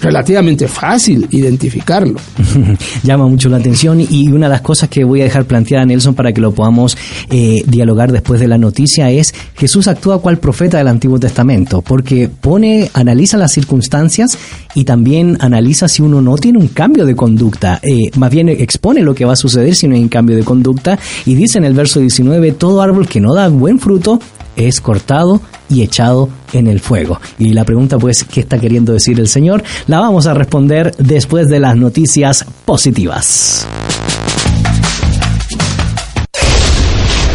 relativamente fácil identificarlo. Llama mucho la atención y una de las cosas que voy a dejar planteada Nelson para que lo podamos eh, dialogar después de la noticia es Jesús actúa cual profeta del Antiguo Testamento porque pone, analiza las circunstancias y también analiza si uno no tiene un cambio de conducta, eh, más bien expone lo que va a suceder si no hay un cambio de conducta y dice en el verso 19 todo árbol que no da buen fruto es cortado y echado en el fuego. Y la pregunta pues, ¿qué está queriendo decir el Señor? La vamos a responder después de las noticias positivas.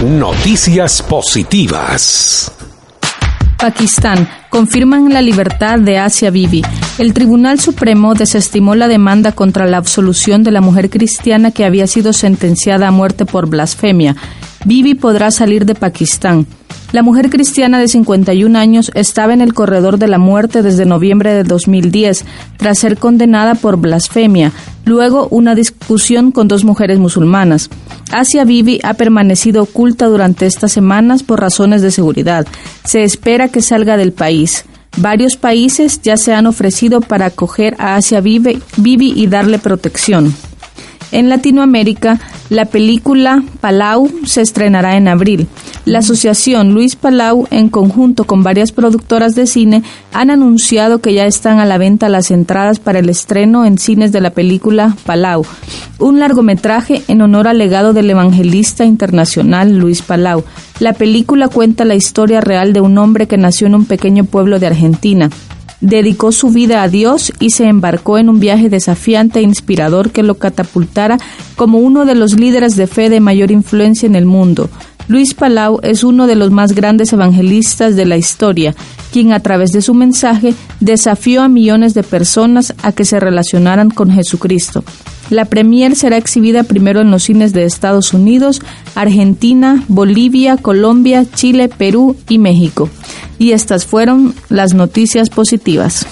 Noticias positivas. Pakistán. Confirman la libertad de Asia Bibi. El Tribunal Supremo desestimó la demanda contra la absolución de la mujer cristiana que había sido sentenciada a muerte por blasfemia. Bibi podrá salir de Pakistán. La mujer cristiana de 51 años estaba en el corredor de la muerte desde noviembre de 2010, tras ser condenada por blasfemia, luego una discusión con dos mujeres musulmanas. Asia Bibi ha permanecido oculta durante estas semanas por razones de seguridad. Se espera que salga del país. Varios países ya se han ofrecido para acoger a Asia Bibi, Bibi y darle protección. En Latinoamérica, la película Palau se estrenará en abril. La asociación Luis Palau, en conjunto con varias productoras de cine, han anunciado que ya están a la venta las entradas para el estreno en cines de la película Palau, un largometraje en honor al legado del evangelista internacional Luis Palau. La película cuenta la historia real de un hombre que nació en un pequeño pueblo de Argentina dedicó su vida a Dios y se embarcó en un viaje desafiante e inspirador que lo catapultara como uno de los líderes de fe de mayor influencia en el mundo. Luis Palau es uno de los más grandes evangelistas de la historia, quien a través de su mensaje desafió a millones de personas a que se relacionaran con Jesucristo. La premier será exhibida primero en los cines de Estados Unidos, Argentina, Bolivia, Colombia, Chile, Perú y México. Y estas fueron las noticias positivas.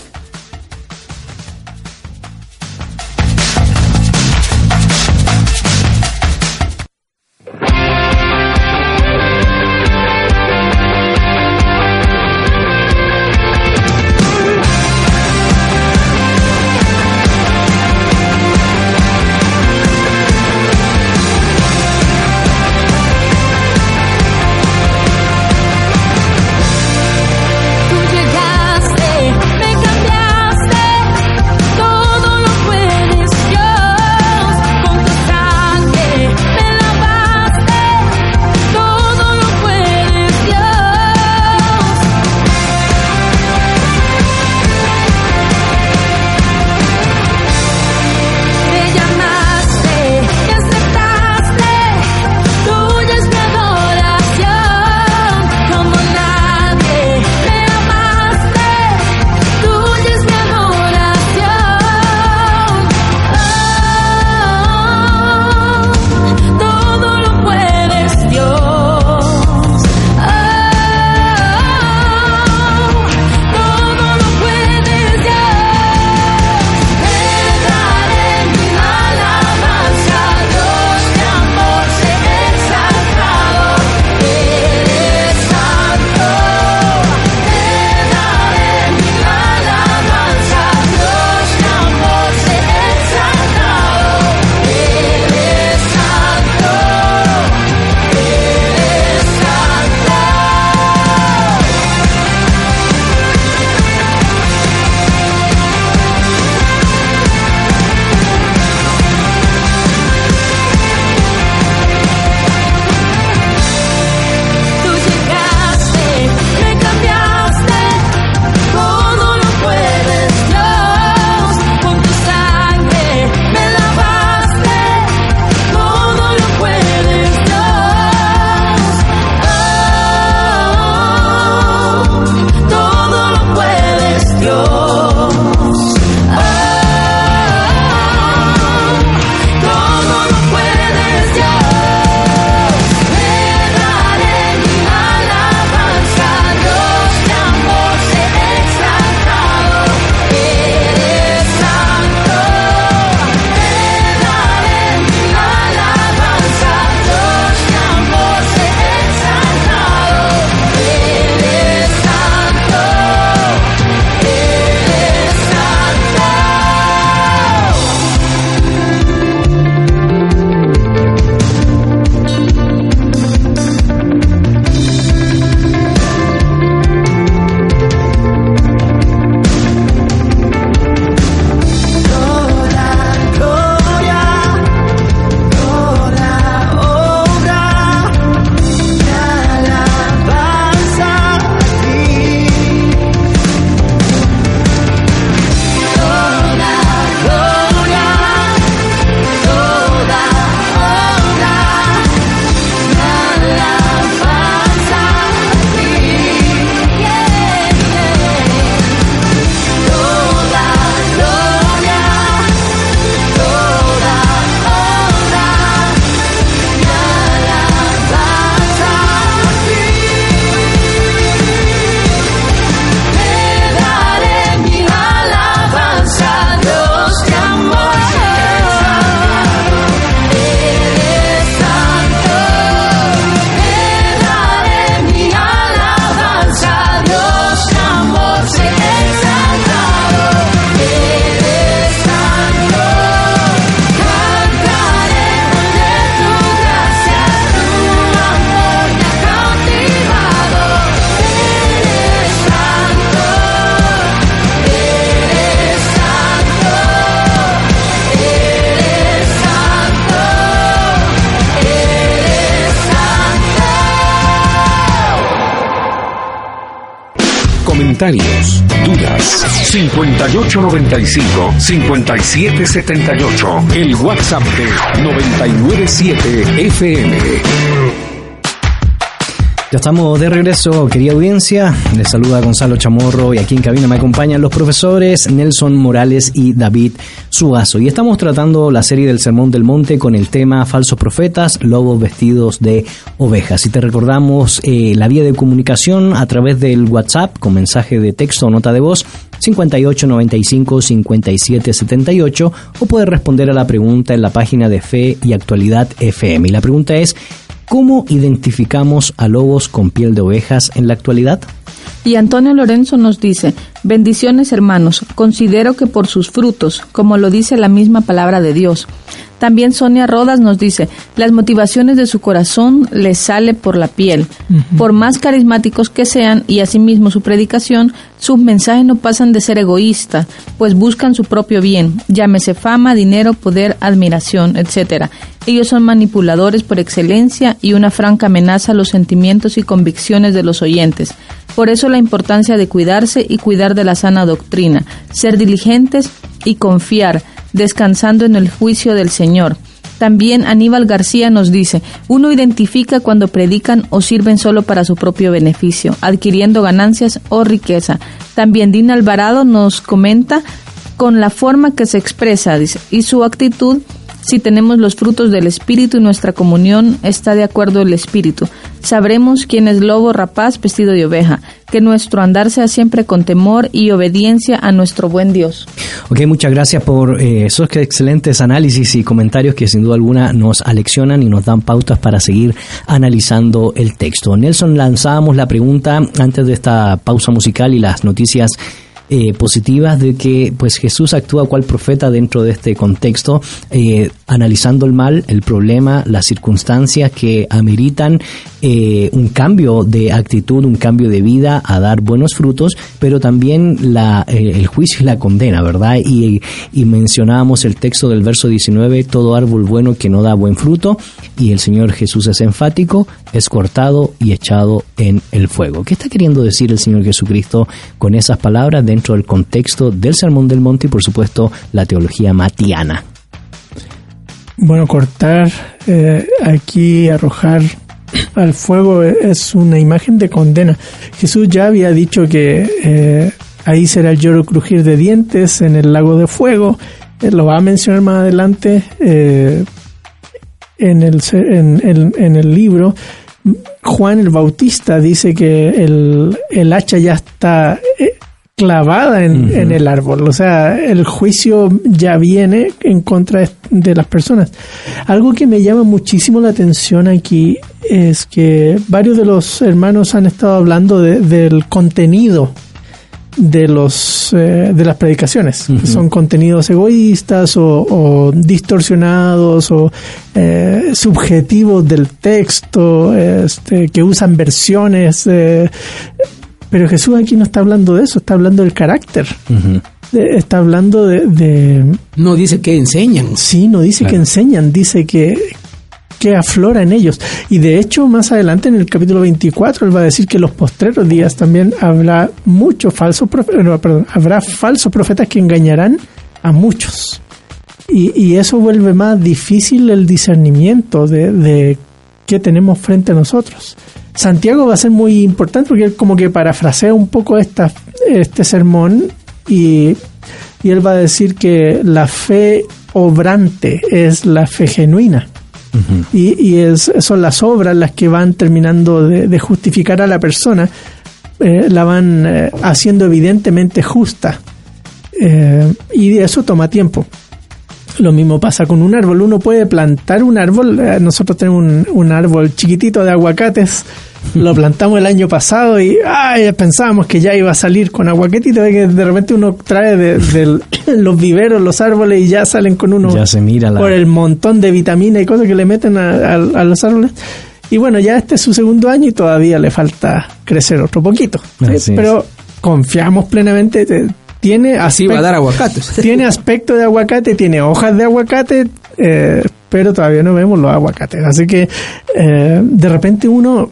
Comentarios, dudas. 5895-5778. El WhatsApp de 997 FM. Ya estamos de regreso, querida audiencia. Les saluda Gonzalo Chamorro y aquí en cabina me acompañan los profesores Nelson Morales y David Suazo. Y estamos tratando la serie del Sermón del Monte con el tema Falsos Profetas, Lobos Vestidos de Ovejas. Y te recordamos eh, la vía de comunicación a través del WhatsApp con mensaje de texto o nota de voz 5895 5778 o puedes responder a la pregunta en la página de Fe y Actualidad FM. Y la pregunta es, ¿cómo identificamos a lobos con piel de ovejas en la actualidad? Y Antonio Lorenzo nos dice, bendiciones hermanos, considero que por sus frutos, como lo dice la misma palabra de Dios. También Sonia Rodas nos dice, las motivaciones de su corazón les sale por la piel. Por más carismáticos que sean y asimismo su predicación, sus mensajes no pasan de ser egoístas, pues buscan su propio bien, llámese fama, dinero, poder, admiración, etc. Ellos son manipuladores por excelencia y una franca amenaza a los sentimientos y convicciones de los oyentes. Por eso la importancia de cuidarse y cuidar de la sana doctrina, ser diligentes y confiar, descansando en el juicio del Señor. También Aníbal García nos dice, uno identifica cuando predican o sirven solo para su propio beneficio, adquiriendo ganancias o riqueza. También Dina Alvarado nos comenta con la forma que se expresa y su actitud si tenemos los frutos del Espíritu y nuestra comunión está de acuerdo el Espíritu. Sabremos quién es lobo rapaz vestido de oveja, que nuestro andar sea siempre con temor y obediencia a nuestro buen Dios. Ok, muchas gracias por eh, esos excelentes análisis y comentarios que sin duda alguna nos aleccionan y nos dan pautas para seguir analizando el texto. Nelson, lanzábamos la pregunta antes de esta pausa musical y las noticias eh, positivas de que pues Jesús actúa cual profeta dentro de este contexto, eh, analizando el mal, el problema, las circunstancias que ameritan eh, un cambio de actitud, un cambio de vida a dar buenos frutos, pero también la, el juicio y la condena, ¿verdad? Y, y mencionábamos el texto del verso 19, todo árbol bueno que no da buen fruto, y el Señor Jesús es enfático, es cortado y echado en el fuego. ¿Qué está queriendo decir el Señor Jesucristo con esas palabras dentro del contexto del Sermón del Monte y por supuesto la teología matiana? Bueno, cortar, eh, aquí arrojar al fuego es una imagen de condena. Jesús ya había dicho que eh, ahí será el lloro crujir de dientes en el lago de fuego. Lo va a mencionar más adelante eh, en, el, en, en- en el libro. Juan el Bautista dice que el, el hacha ya está clavada en, en el árbol. O sea, el juicio ya viene en contra de las personas. Algo que me llama muchísimo la atención aquí es que varios de los hermanos han estado hablando de- del contenido de los eh, de las predicaciones son contenidos egoístas o, o distorsionados o eh, subjetivos del texto este, que usan versiones eh, pero Jesús aquí no está hablando de eso está hablando del carácter De- está hablando de, de No dice que enseñan. Sí, no dice que enseñan, dice que, que aflora en ellos. Y de hecho, más adelante en el capítulo 24, él va a decir que en los postreros días también habrá muchos falsos profetas, no, perdón, habrá falsos profetas que engañarán a muchos. Y, y eso vuelve más difícil el discernimiento de, de qué tenemos frente a nosotros. Santiago va a ser muy importante porque él como que parafrasea un poco esta, este sermón y, y él va a decir que la fe obrante es la fe genuina. Y, y es, son las obras las que van terminando de, de justificar a la persona, eh, la van eh, haciendo evidentemente justa. Eh, y eso toma tiempo. Lo mismo pasa con un árbol. Uno puede plantar un árbol. eh, Nosotros tenemos un, un árbol chiquitito de aguacates. Lo plantamos el año pasado y ay, pensábamos que ya iba a salir con aguacatito. y que de repente uno trae de, los viveros, los árboles y ya salen con uno Ya se mira la... por el montón de vitaminas y cosas que le meten a, a- a los árboles. Y bueno, ya este es su segundo año y todavía le falta crecer otro poquito. Pero confiamos plenamente. Tiene Así va a aspecto- dar aguacates. tiene aspecto de aguacate, tiene hojas de aguacate, eh, pero todavía no vemos los aguacates. Así que eh, de repente uno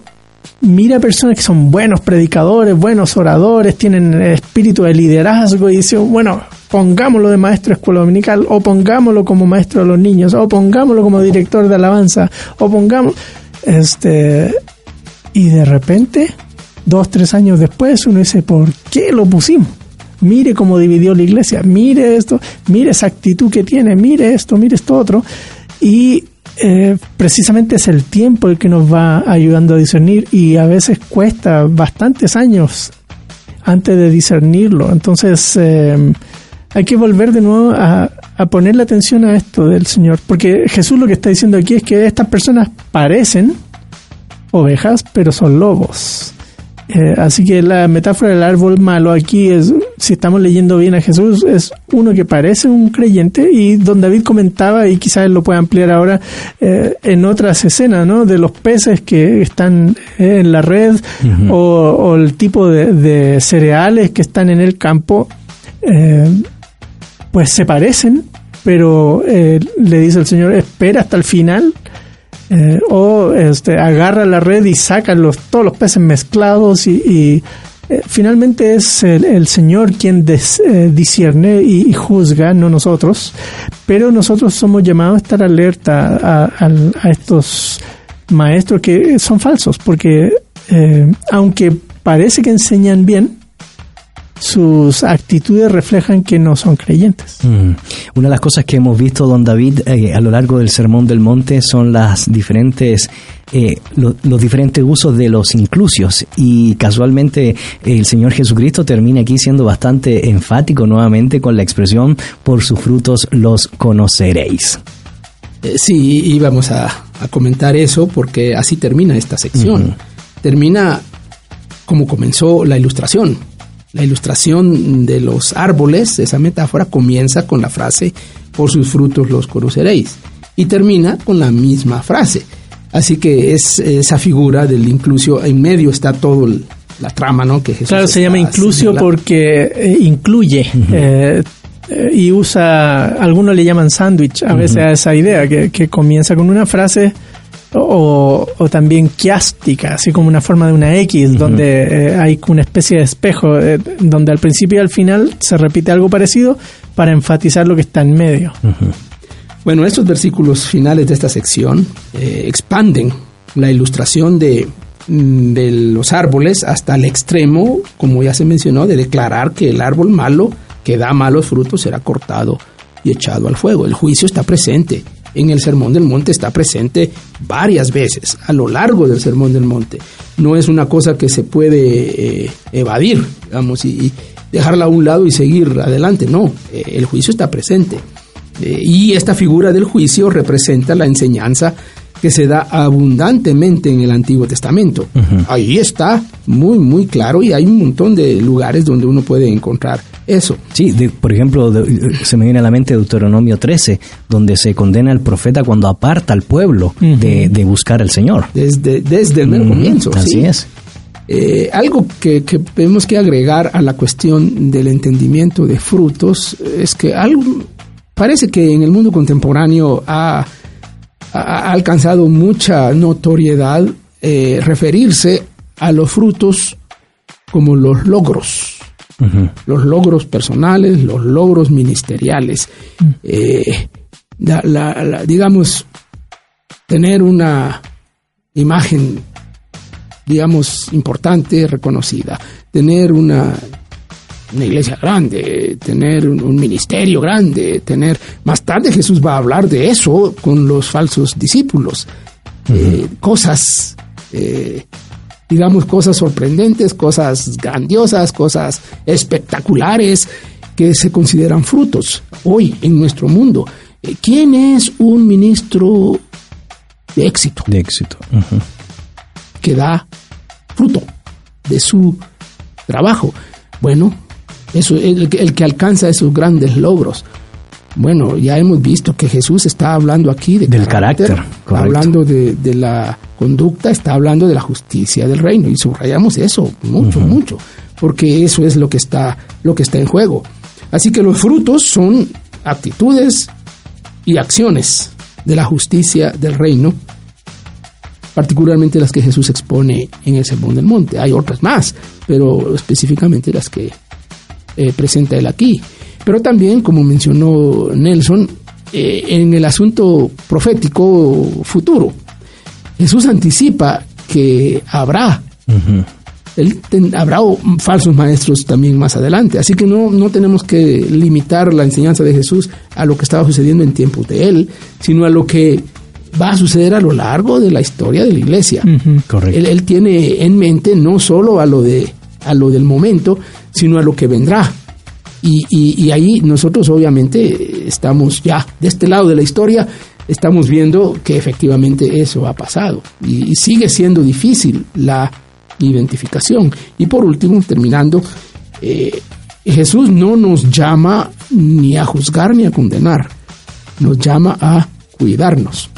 mira personas que son buenos predicadores, buenos oradores, tienen espíritu de liderazgo y dice, bueno, pongámoslo de maestro de escuela dominical, o pongámoslo como maestro de los niños, o pongámoslo como director de alabanza, o pongamos, este, y de repente, dos, tres años después, uno dice, ¿por qué lo pusimos? Mire cómo dividió la iglesia, mire esto, mire esa actitud que tiene, mire esto, mire esto otro. Y eh, precisamente es el tiempo el que nos va ayudando a discernir y a veces cuesta bastantes años antes de discernirlo. Entonces eh, hay que volver de nuevo a, a ponerle atención a esto del Señor, porque Jesús lo que está diciendo aquí es que estas personas parecen ovejas, pero son lobos. Eh, así que la metáfora del árbol malo aquí es, si estamos leyendo bien a Jesús, es uno que parece un creyente y don David comentaba, y quizás él lo pueda ampliar ahora eh, en otras escenas, ¿no? De los peces que están eh, en la red o, o el tipo de, de cereales que están en el campo, eh, pues se parecen, pero eh, le dice el Señor, espera hasta el final eh, o este, agarra la red y saca los, todos los peces mezclados y, eh, finalmente es el, Señor quien des- eh, y, juzga, no nosotros, pero nosotros somos llamados a estar alerta a, estos maestros que son falsos, porque aunque parece que enseñan bien, sus actitudes reflejan que no son creyentes. Mm. Una de las cosas que hemos visto, don David, eh, a lo largo del Sermón del Monte son las diferentes, eh, lo- los diferentes usos de los inclusios y casualmente eh, el Señor Jesucristo termina aquí siendo bastante enfático nuevamente con la expresión por sus frutos los conoceréis. Eh, sí, íbamos a, a comentar eso porque así termina esta sección. Termina como comenzó la ilustración. La ilustración de los árboles, esa metáfora, comienza con la frase, por sus frutos los conoceréis. Y termina con la misma frase. Así que es esa figura del inclusio, en medio está todo el- la trama, ¿no? Que Jesús Claro, se llama inclusio señalando. porque eh, incluye eh, eh, y usa, algunos le llaman sándwich a veces a esa idea, que, que comienza con una frase o, o también quiástica, así como una forma de una X, donde eh, hay una especie de espejo, eh, donde al principio y al final se repite algo parecido para enfatizar lo que está en medio. Bueno, estos versículos finales de esta sección eh, expanden la ilustración de, mm, de los árboles hasta el extremo, como ya se mencionó, de declarar que el árbol malo que da malos frutos será cortado y echado al fuego. El juicio está presente. En el Sermón del Monte está presente varias veces a lo largo del Sermón del Monte. No es una cosa que se puede eh, evadir, digamos, y, dejarla a un lado y seguir adelante. No, eh, el juicio está presente. Eh, y esta figura del juicio representa la enseñanza que se da abundantemente en el Antiguo Testamento. Ahí está muy, muy claro y hay un montón de lugares donde uno puede encontrar eso. Sí, de- por ejemplo, de- se me viene a la mente Deuteronomio 13, donde se condena al profeta cuando aparta al pueblo de, de buscar al Señor. Desde, desde el mero Ujú, comienzo. Así sí. es. Eh, algo que, que tenemos que agregar a la cuestión del entendimiento de frutos es que algo parece que en el mundo contemporáneo ha, ha- ha alcanzado mucha notoriedad eh, referirse a los frutos como los logros, los logros personales, los logros ministeriales. Eh, la- la- la- digamos, tener una imagen digamos, importante, reconocida. Tener una, una iglesia grande, tener un, un ministerio grande, tener... Más tarde Jesús va a hablar de eso con los falsos discípulos. Eh, cosas, eh, digamos, cosas sorprendentes, cosas grandiosas, cosas espectaculares que se consideran frutos hoy en nuestro mundo. Eh, ¿Quién es un ministro de éxito? De éxito. Que da fruto de su trabajo. Bueno, eso el, que- el que alcanza esos grandes logros. Bueno, ya hemos visto que Jesús está hablando aquí de Del carácter, está hablando de, de la conducta, está hablando de la justicia del reino y subrayamos eso mucho, mucho, porque eso es lo que está lo que está en juego. Así que los frutos son actitudes y acciones de la justicia del reino particularmente las que Jesús expone en el Sermón del Monte. Hay otras más, pero específicamente las que eh, presenta él aquí. Pero también, como mencionó Nelson, eh, en el asunto profético futuro, Jesús anticipa que habrá él ten- habrá falsos maestros también más adelante. Así que no, no tenemos que limitar la enseñanza de Jesús a lo que estaba sucediendo en tiempos de él, sino a lo que va a suceder a lo largo de la historia de la iglesia. Correcto. Él, él tiene en mente no solo a lo, de, a lo del momento, sino a lo que vendrá. Y, y- y ahí nosotros obviamente estamos ya de este lado de la historia, estamos viendo que efectivamente eso ha pasado. Y, y sigue siendo difícil la identificación. Y por último, terminando, eh, Jesús no nos llama ni a juzgar ni a condenar, nos llama a cuidarnos.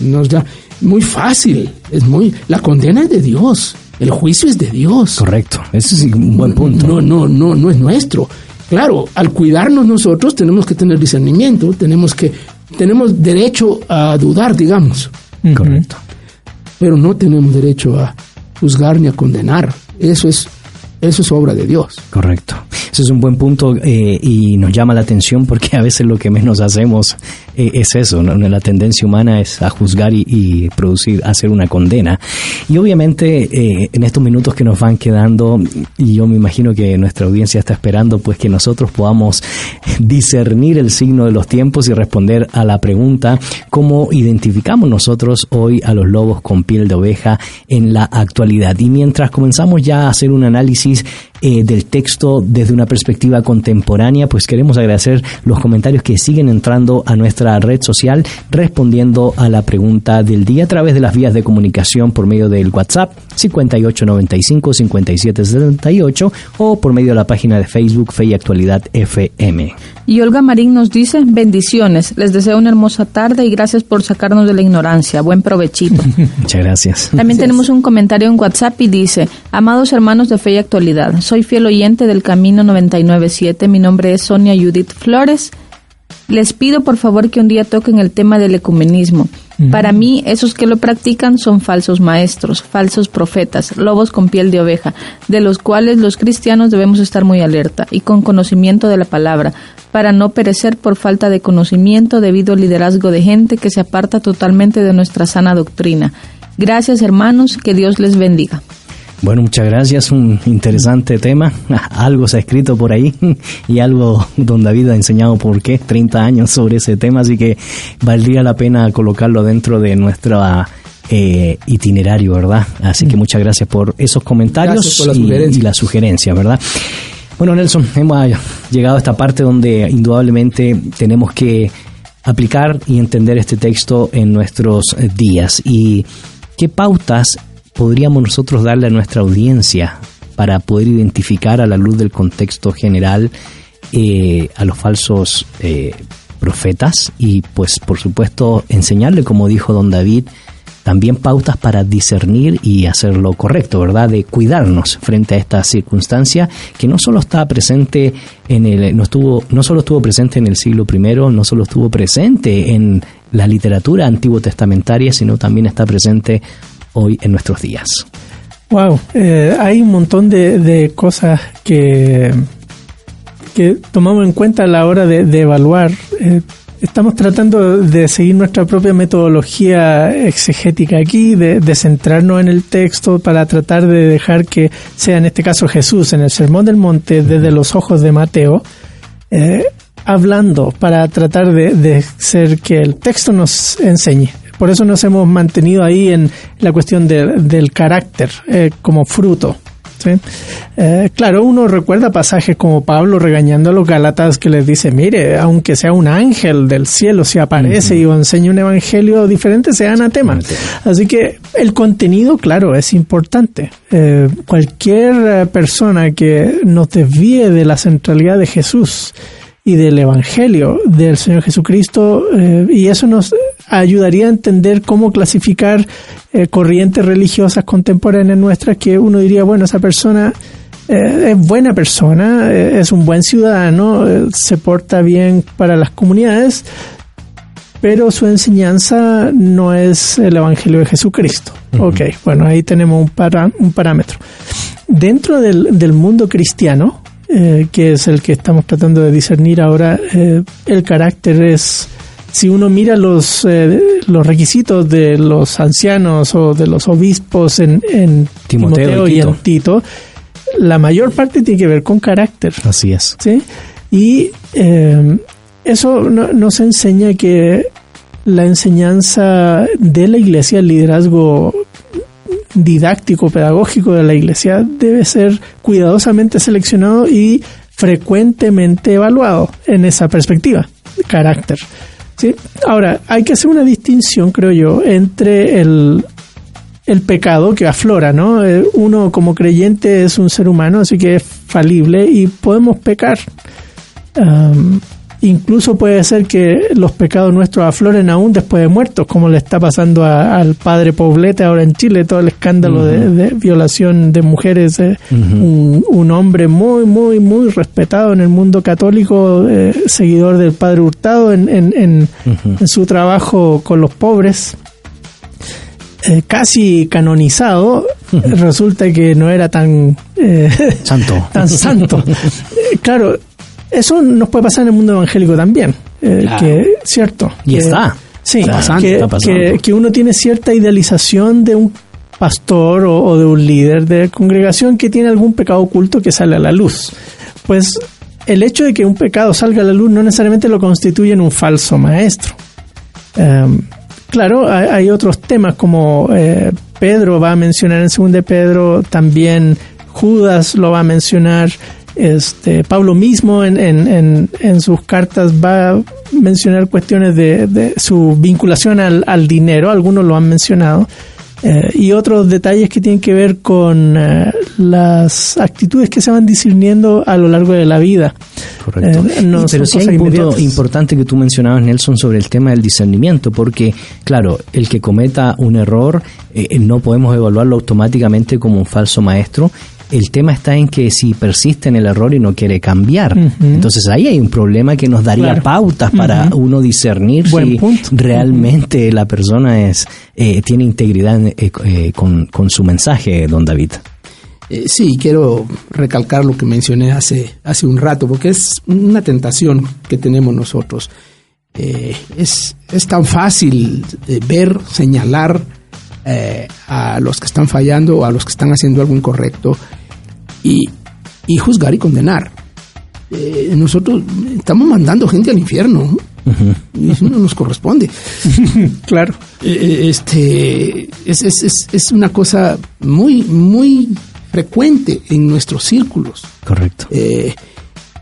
Nos da muy fácil, es muy la condena es de Dios, el juicio es de Dios. Correcto, ese es un buen punto. No, no, no, no es nuestro. Claro, al cuidarnos nosotros tenemos que tener discernimiento, tenemos que tenemos derecho a dudar, digamos, Correcto. pero no tenemos derecho a juzgar ni a condenar. Eso es eso es obra de Dios. Correcto. Ese es un buen punto eh, y nos llama la atención porque a veces lo que menos hacemos eh, es eso. ¿no? La tendencia humana es a juzgar y, y producir, hacer una condena. Y obviamente eh, en estos minutos que nos van quedando, y yo me imagino que nuestra audiencia está esperando, pues que nosotros podamos discernir el signo de los tiempos y responder a la pregunta cómo identificamos nosotros hoy a los lobos con piel de oveja en la actualidad. Y mientras comenzamos ya a hacer un análisis eh, del texto desde una perspectiva contemporánea, pues queremos agradecer los comentarios que siguen entrando a nuestra red social respondiendo a la pregunta del día a través de las vías de comunicación por medio del WhatsApp 5895-5778 o por medio de la página de Facebook Fe y Actualidad FM. Y Olga Marín nos dice, bendiciones, les deseo una hermosa tarde y gracias por sacarnos de la ignorancia. Buen provechito. Muchas gracias. También tenemos un comentario en WhatsApp y dice, amados hermanos de fe y actualidad, soy fiel oyente del Camino 997, mi nombre es Sonia Judith Flores. Les pido por favor que un día toquen el tema del ecumenismo. Para mí, esos que lo practican son falsos maestros, falsos profetas, lobos con piel de oveja, de los cuales los cristianos debemos estar muy alerta y con conocimiento de la palabra, para no perecer por falta de conocimiento debido al liderazgo de gente que se aparta totalmente de nuestra sana doctrina. Gracias hermanos, que Dios les bendiga. Bueno, muchas gracias. Un interesante tema. Algo se ha escrito por ahí y algo don David ha enseñado por qué 30 años sobre ese tema, así que valdría la pena colocarlo dentro de nuestro eh, itinerario, ¿verdad? Así que muchas gracias por esos comentarios por y las sugerencias, ¿verdad? Bueno, Nelson, hemos llegado a esta parte donde indudablemente tenemos que aplicar y entender este texto en nuestros eh, días. ¿Y qué pautas podríamos nosotros darle a nuestra audiencia para poder identificar a la luz del contexto general eh, a los falsos eh, profetas y pues por supuesto enseñarle, como dijo don David, también pautas para discernir y hacer lo correcto, ¿verdad? De cuidarnos frente a esta circunstancia que no solo está presente en el, no estuvo, no solo estuvo presente en el siglo I, no solo estuvo presente en la literatura antiguo testamentaria, sino también está presente hoy en nuestros días. Wow, eh, hay un montón de, de cosas que, que tomamos en cuenta a la hora de, de evaluar. Eh, estamos tratando de seguir nuestra propia metodología exegética aquí, de, de centrarnos en el texto para tratar de dejar que sea en este caso Jesús en el Sermón del Monte desde los ojos de Mateo, eh, hablando para tratar de, de ser que el texto nos enseñe. Por eso nos hemos mantenido ahí en la cuestión de- del carácter eh, como fruto. ¿sí? Eh, claro, uno recuerda pasajes como Pablo regañando a los Galatas que les dice, mire, aunque sea un ángel del cielo, si aparece y os enseña un evangelio diferente, sea anatema. Así que el contenido, claro, es importante. Eh, cualquier persona que nos desvíe de la centralidad de Jesús y del Evangelio del Señor Jesucristo, eh, y eso nos ayudaría a entender cómo clasificar eh, corrientes religiosas contemporáneas nuestras que uno diría, bueno, esa persona eh, es buena persona, eh, es un buen ciudadano, se porta bien para las comunidades, pero su enseñanza no es el Evangelio de Jesucristo. Ok, bueno, ahí tenemos un, para- un parámetro. Dentro del, del mundo cristiano, que es el que estamos tratando de discernir ahora, el carácter es, si uno mira los, eh, los requisitos de los ancianos o de los obispos en, en Timoteo y y Tito. en Tito, la mayor parte tiene que ver con carácter. Así es. ¿sí? Y eh, eso no- nos enseña que la enseñanza de la iglesia, el liderazgo didáctico, pedagógico de la iglesia, debe ser cuidadosamente seleccionado y frecuentemente evaluado en esa perspectiva, carácter. ¿Sí? Ahora, hay que hacer una distinción, creo yo, entre el, el pecado que aflora, ¿no? Eh, Uno como creyente es un ser humano, así que es falible y podemos pecar. Am, incluso puede ser que los pecados nuestros afloren aún después de muertos, como le está pasando a- al padre Poblete ahora en Chile, todo el escándalo de, de violación de mujeres. eh, un, un hombre muy, muy, muy respetado en el mundo católico, eh, seguidor del padre Hurtado en, en, en- en su trabajo con los pobres eh, casi canonizado, resulta que no era tan eh, Santo. tan santo. Claro, eso nos puede pasar en el mundo evangélico también, eh, Claro. que cierto. Y que- está. Sí, Está pasando, que, está que- que uno tiene cierta idealización de un pastor o, o de un líder de congregación que tiene algún pecado oculto que sale a la luz. Pues el hecho de que un pecado salga a la luz no necesariamente lo constituye en un falso maestro. Em, claro, hay, hay otros temas como eh, Pedro va a mencionar en 2 de Pedro, también Judas lo va a mencionar, este Pablo mismo en, en, en, en sus cartas va a mencionar cuestiones de, de su vinculación al, al dinero, algunos lo han mencionado. eh, y otros detalles que tienen que ver con eh, las actitudes que se van discerniendo a lo largo de la vida. Correcto. Eh, no pero sí hay un punto importante que tú mencionabas, Nelson, sobre el tema del discernimiento, porque, claro, el que cometa un error eh, no podemos evaluarlo automáticamente como un falso maestro. El tema está en que si persiste en el error y no quiere cambiar, entonces ahí hay un problema que nos daría Claro. pautas para uno discernir Buen si punto. realmente la persona es eh, tiene integridad eh, eh, con, con su mensaje, don David. Eh, sí, quiero recalcar lo que mencioné hace, hace un rato, porque es una tentación que tenemos nosotros. Eh, es, es tan fácil eh, ver, señalar eh, a los que están fallando o a los que están haciendo algo incorrecto y, y juzgar y condenar. Eh, nosotros estamos mandando gente al infierno ¿no? y eso no nos corresponde. claro. Eh, este es, es, es, es una cosa muy, muy frecuente en nuestros círculos. Correcto. Eh,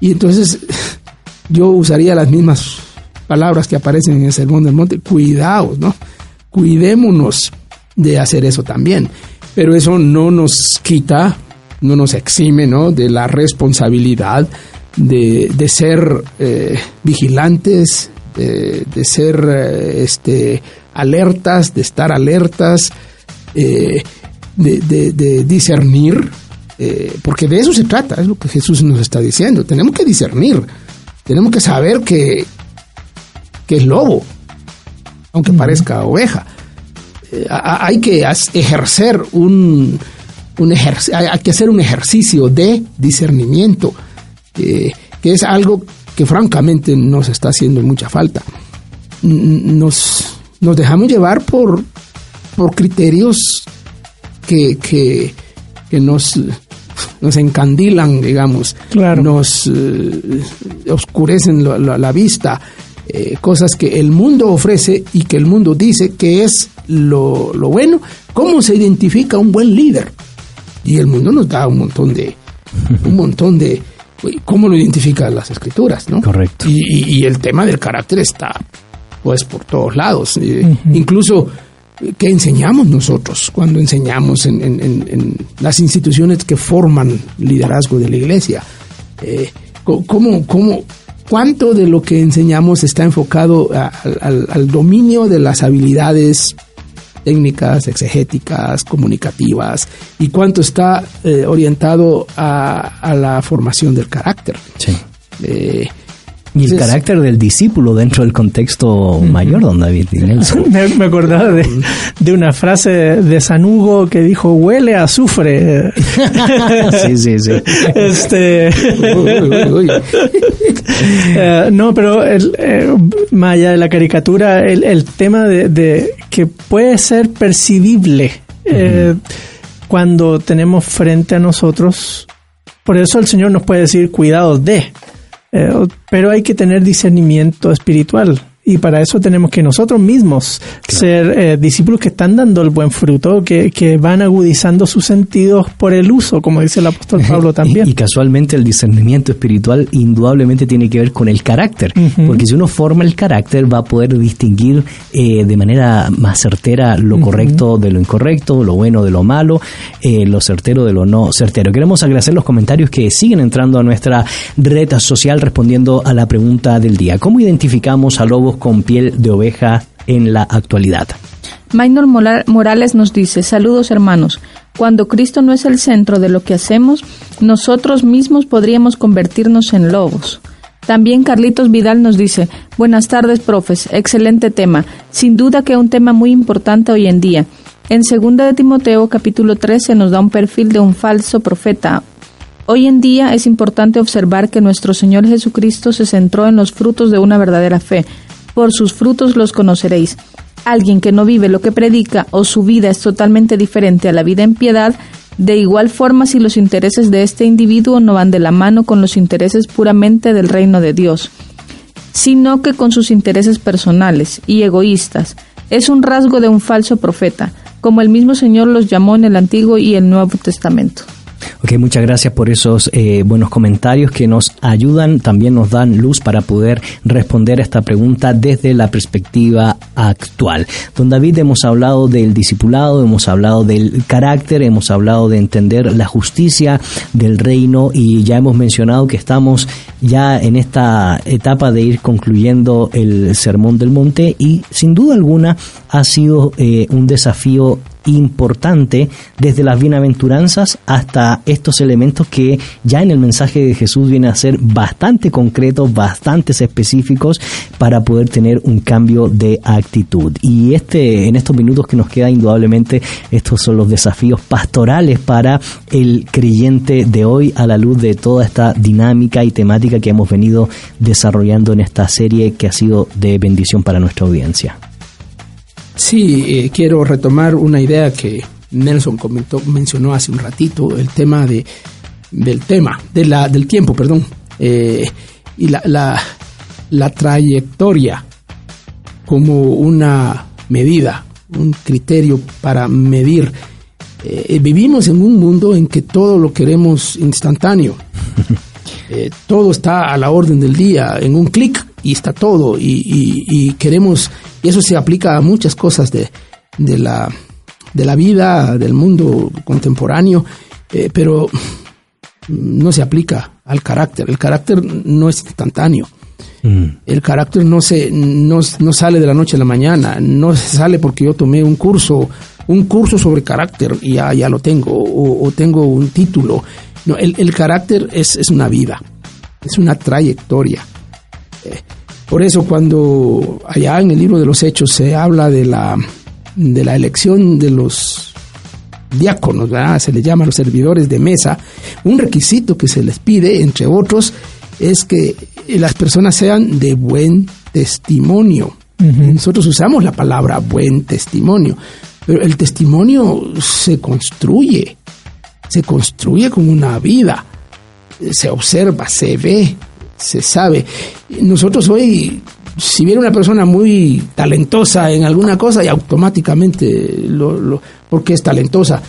y entonces yo usaría las mismas palabras que aparecen en el Sermón del Monte. Cuidaos, ¿no? Cuidémonos de hacer eso también. Pero eso no nos quita, no nos exime, ¿no? De la responsabilidad de, de ser eh, vigilantes, de, de ser eh, este, alertas, de estar alertas, eh, de, de- de discernir, eh, porque de eso se trata, es lo que Jesús nos está diciendo. Tenemos que discernir, tenemos que saber que, que es lobo, aunque parezca oveja. Hay que ejercer un, un ejerc- hay hay que hacer un ejercicio de discernimiento, eh, que es algo que francamente nos está haciendo mucha falta. Nos, nos dejamos llevar por, por criterios que, que, que nos, nos encandilan, digamos, nos eh, oscurecen la, la- la vista, eh, cosas que el mundo ofrece y que el mundo dice que es lo, lo bueno. ¿Cómo se identifica un buen líder? Y el mundo nos da un montón de, un montón de, ¿cómo lo identifican las escrituras? ¿no? Correcto. Y, y- y el tema del carácter está, pues, por todos lados. Eh, Incluso, eh, ¿qué enseñamos nosotros cuando enseñamos en, en- en- en las instituciones que forman liderazgo de la iglesia? Eh, ¿cómo, cómo, ¿Cuánto de lo que enseñamos está enfocado a- al- al- al dominio de las habilidades técnicas, exegéticas, comunicativas, y cuánto está eh, orientado a, a la formación del carácter? Sí. Eh, Y el carácter del discípulo dentro del contexto mayor, don David y Nelson. Me, me acordaba de, de una frase de San Hugo que dijo, huele a azufre. sí, sí, sí. Este, uy, uy, uy. eh, no, pero el, eh, más allá de la caricatura, el, el tema de, de que puede ser percibible eh, cuando tenemos frente a nosotros. Por eso el Señor nos puede decir, cuidado de. Eh, pero hay que tener discernimiento espiritual. Y para eso tenemos que nosotros mismos ser eh, discípulos que están dando el buen fruto, que, que van agudizando sus sentidos por el uso, como dice el apóstol Pablo también. Y, y casualmente el discernimiento espiritual indudablemente tiene que ver con el carácter, porque si uno forma el carácter va a poder distinguir eh, de manera más certera lo correcto de lo incorrecto, lo bueno de lo malo, eh, lo certero de lo no certero. Queremos agradecer los comentarios que siguen entrando a nuestra red social respondiendo a la pregunta del día. ¿Cómo identificamos a lobos con piel de oveja en la actualidad? Maynor Morales nos dice, saludos hermanos, cuando Cristo no es el centro de lo que hacemos, nosotros mismos podríamos convertirnos en lobos. También Carlitos Vidal nos dice, buenas tardes profes, excelente tema, sin duda que un tema muy importante hoy en día. En 2 de Timoteo capítulo 13 nos da un perfil de un falso profeta. Hoy en día es importante observar que nuestro Señor Jesucristo se centró en los frutos de una verdadera fe. Por sus frutos los conoceréis. Alguien que no vive lo que predica o su vida es totalmente diferente a la vida en piedad, de igual forma si los intereses de este individuo no van de la mano con los intereses puramente del reino de Dios, sino que con sus intereses personales y egoístas. Es un rasgo de un falso profeta, como el mismo Señor los llamó en el Antiguo y el Nuevo Testamento. Ok, muchas gracias por esos eh, buenos comentarios que nos ayudan, también nos dan luz para poder responder a esta pregunta desde la perspectiva actual. Don David, hemos hablado del discipulado, hemos hablado del carácter, hemos hablado de entender la justicia del reino y ya hemos mencionado que estamos ya en esta etapa de ir concluyendo el Sermón del Monte y sin duda alguna ha sido eh, un desafío importante desde las bienaventuranzas hasta estos elementos que ya en el mensaje de Jesús vienen a ser bastante concretos, bastante específicos para poder tener un cambio de actitud. Y este en estos minutos que nos queda indudablemente estos son los desafíos pastorales para el creyente de hoy a la luz de toda esta dinámica y temática que hemos venido desarrollando en esta serie que ha sido de bendición para nuestra audiencia. Sí, eh, quiero retomar una idea que Nelson comentó, mencionó hace un ratito, el tema de del tema, de la, del tiempo, perdón, eh, y la, la, la trayectoria como una medida, un criterio para medir. Eh, vivimos en un mundo en que todo lo queremos instantáneo. Eh, todo está a la orden del día, en un clic y está todo. Y, y- y queremos, y eso se aplica a muchas cosas de, de la, de la vida, del mundo contemporáneo, eh, pero no se aplica al carácter. El carácter no es instantáneo. El carácter no se no, no sale de la noche a la mañana, no sale porque yo tomé un curso, un curso sobre carácter y ya, ya lo tengo, o, o tengo un título. No, el, el carácter es, es una vida, es una trayectoria. Eh, por eso cuando allá en el libro de los Hechos se habla de la, de la elección de los diáconos, ¿verdad? se les llama los servidores de mesa, un requisito que se les pide, entre otros, es que las personas sean de buen testimonio. Nosotros usamos la palabra buen testimonio, pero el testimonio se construye, se construye con una vida, se observa, se ve, se sabe. Nosotros hoy, si viene una persona muy talentosa en alguna cosa, y automáticamente lo, lo- porque es talentosa.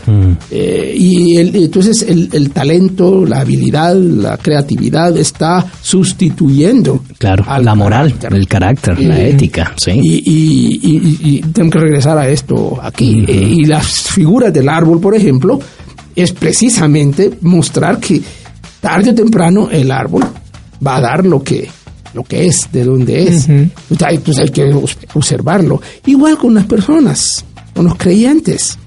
Eh, y el- entonces el, el talento, la habilidad, la creatividad está sustituyendo Claro, al la moral, carácter. el carácter, la Eh, ética, sí. Y, y- y- y tengo que regresar a esto aquí. Eh, Y las figuras del árbol, por ejemplo, es precisamente mostrar que tarde o temprano el árbol va a dar lo que, lo que es, de donde es. Entonces, hay, pues hay que observarlo. Igual con las personas, con los creyentes.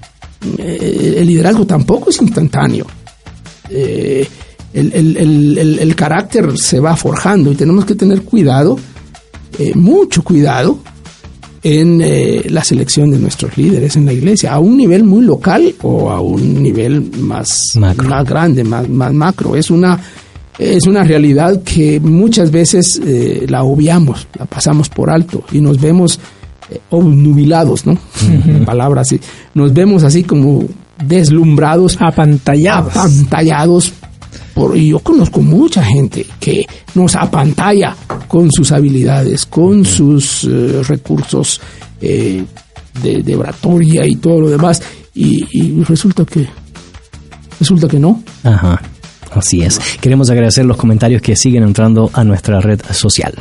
Eh, el liderazgo tampoco es instantáneo. Eh, el, el- el- el- carácter se va forjando y tenemos que tener cuidado, eh, mucho cuidado, en eh, la selección de nuestros líderes en la iglesia, a un nivel muy local o a un nivel más, más grande, más, más macro. Es una, es una realidad que muchas veces eh, la obviamos, la pasamos por alto y nos vemos eh, obnubilados, ¿no? La palabra así. Nos vemos así como deslumbrados, apantallados. Apantallados. Por, y yo conozco mucha gente que nos apantalla con sus habilidades, con sus eh, recursos eh, de, de oratoria y todo lo demás. Y, y resulta que resulta que no. Ajá. Así es. Queremos agradecer los comentarios que siguen entrando a nuestra red social.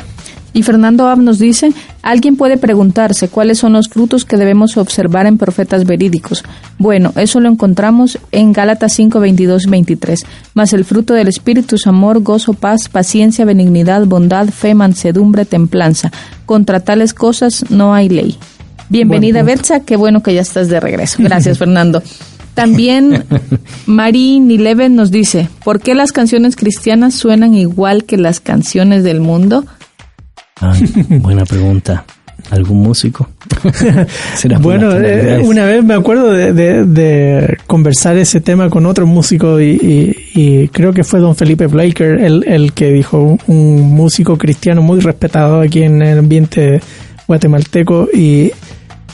Y Fernando Ab nos dice, alguien puede preguntarse cuáles son los frutos que debemos observar en profetas verídicos. Bueno, eso lo encontramos en Gálatas 5, 22, 23. Mas el fruto del Espíritu es amor, gozo, paz, paciencia, benignidad, bondad, fe, mansedumbre, templanza. Contra tales cosas no hay ley. Bienvenida, Buen Betsa, qué bueno que ya estás de regreso. Gracias, Fernando. También Marie Nileven nos dice, ¿por qué las canciones cristianas suenan igual que las canciones del mundo? Ay, buena pregunta. ¿Algún músico? ¿Será por Bueno, eh, una vez me acuerdo de, de- de conversar ese tema con otro músico y, y- y creo que fue don Felipe Blaker el, el que dijo, un, un músico cristiano muy respetado aquí en el ambiente guatemalteco y,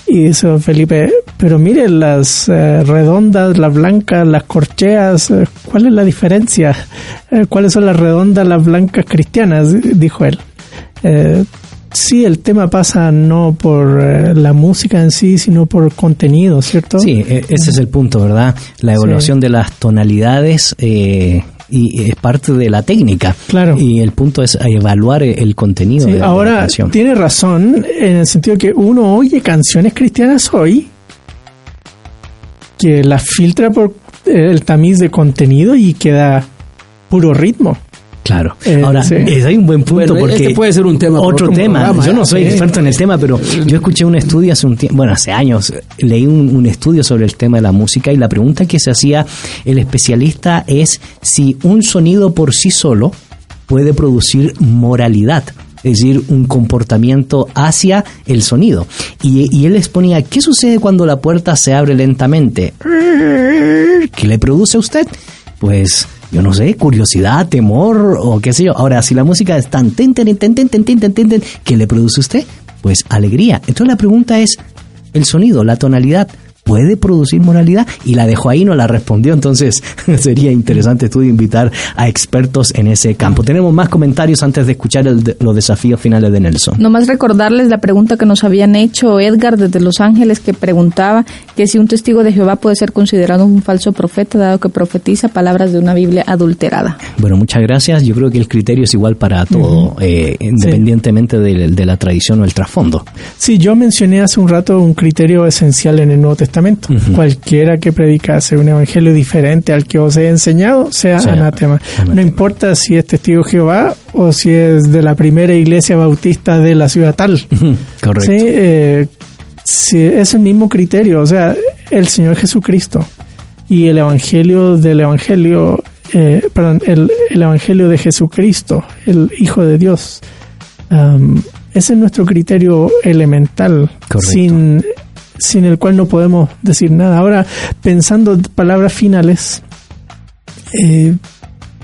y dice Felipe, pero mire las eh, redondas, las blancas, las corcheas, eh, ¿cuál es la diferencia? Eh, ¿Cuáles son las redondas, las blancas cristianas? Dijo él. Eh, sí, el tema pasa no por eh, la música en sí, sino por contenido, ¿cierto? Sí, e- ese es el punto, ¿verdad? La evaluación de las tonalidades eh, y es parte de la técnica. Claro. Y el punto es evaluar el contenido Sí, de, de la ahora canción. tiene razón en el sentido que uno oye canciones cristianas hoy que las filtra por el tamiz de contenido y queda puro ritmo. Claro. Eh, Ahora, sí. eh, hay un buen punto Bueno, porque este puede ser un tema otro otro tema. programa, yo no soy Sí. experto en el tema, pero yo escuché un estudio hace un tiempo, bueno, hace años, leí un, un estudio sobre el tema de la música y la pregunta que se hacía el especialista es si un sonido por sí solo puede producir moralidad. Es decir, un comportamiento hacia el sonido. Y, y él exponía, ¿qué sucede cuando la puerta se abre lentamente? ¿Qué le produce a usted? Pues yo no sé, curiosidad, temor o qué sé yo. Ahora, si la música es tan ten, ten, ten, ten, ten, ten, ten, ¿qué le produce usted? Pues alegría. Entonces la pregunta es, el sonido, la tonalidad, puede producir moralidad? Y la dejó ahí, no la respondió. Entonces sería interesante estudio invitar a expertos en ese campo. Tenemos más comentarios antes de escuchar el los desafíos finales de Nelson. Nomás recordarles la pregunta que nos habían hecho Edgar desde Los Ángeles que preguntaba que si un testigo de Jehová puede ser considerado un falso profeta dado que profetiza palabras de una Biblia adulterada. Bueno, muchas gracias. Yo creo que el criterio es igual para todo, eh, independientemente de, de la tradición o el trasfondo. Sí, yo mencioné hace un rato un criterio esencial en el Nuevo Testamento. Cualquiera que predicase un evangelio diferente al que os he enseñado sea Sea anatema. No importa si es testigo de Jehová o si es de la primera iglesia bautista de la ciudad tal. Correcto. Sí, eh, sí, es el mismo criterio. O sea, el Señor Jesucristo y el evangelio del evangelio, eh, perdón, el, el evangelio de Jesucristo, el Hijo de Dios. Um, ese es nuestro criterio elemental, Correcto. sin, sin el cual no podemos decir nada. Ahora, pensando en palabras finales, eh,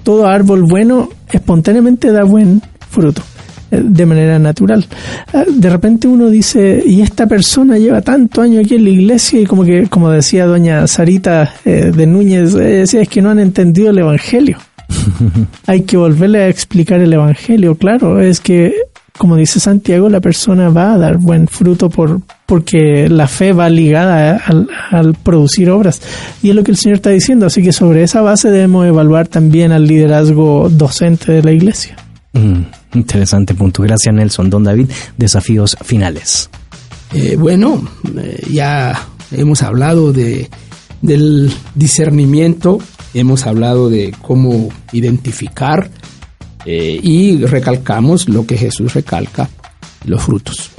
todo árbol bueno espontáneamente da buen fruto eh, de manera natural. Ah, De repente uno dice, y esta persona lleva tanto año aquí en la iglesia y como que, como decía doña Sarita eh, de Núñez, eh, decía, es que no han entendido el Evangelio. Hay que volverle a explicar el Evangelio, claro, es que como dice Santiago, la persona va a dar buen fruto por porque la fe va ligada al, al producir obras. Y es lo que el Señor está diciendo, así que sobre esa base debemos evaluar también al liderazgo docente de la iglesia. Mm, interesante punto. Gracias, Nelson. Don David, desafíos finales. Eh, bueno, eh, ya hemos hablado de, del discernimiento, hemos hablado de cómo identificar eh, y recalcamos lo que Jesús recalca, los frutos.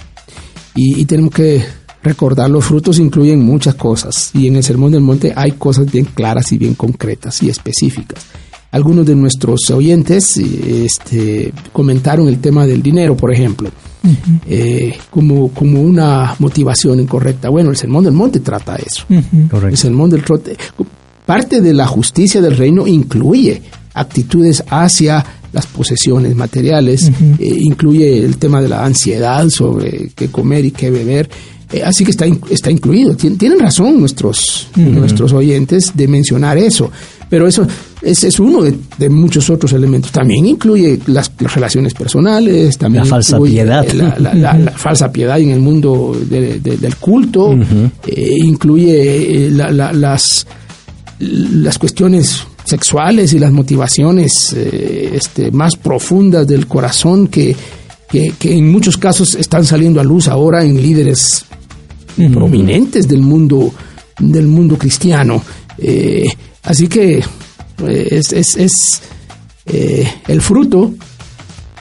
Y, y tenemos que recordar, los frutos incluyen muchas cosas y en el Sermón del Monte hay cosas bien claras y bien concretas y específicas. algunos de nuestros oyentes este, comentaron el tema del dinero, por ejemplo, eh, como, como una motivación incorrecta. Bueno, el Sermón del Monte trata eso. El Sermón del Trote. Parte de la justicia del reino incluye actitudes hacia las posesiones materiales, eh, incluye el tema de la ansiedad sobre qué comer y qué beber. Eh, así que está, está incluido. Tien- tienen razón nuestros, nuestros oyentes de mencionar eso. Pero eso es, es uno de, de muchos otros elementos. También incluye las, las relaciones personales, también La falsa piedad. La, la- la- la falsa piedad en el mundo de- de- del culto, eh, incluye eh, la- la- las, las cuestiones sexuales y las motivaciones eh, este, más profundas del corazón que, que, que en muchos casos están saliendo a luz ahora en líderes prominentes del mundo del mundo cristiano. Eh, así que eh, es, es, es, eh, el fruto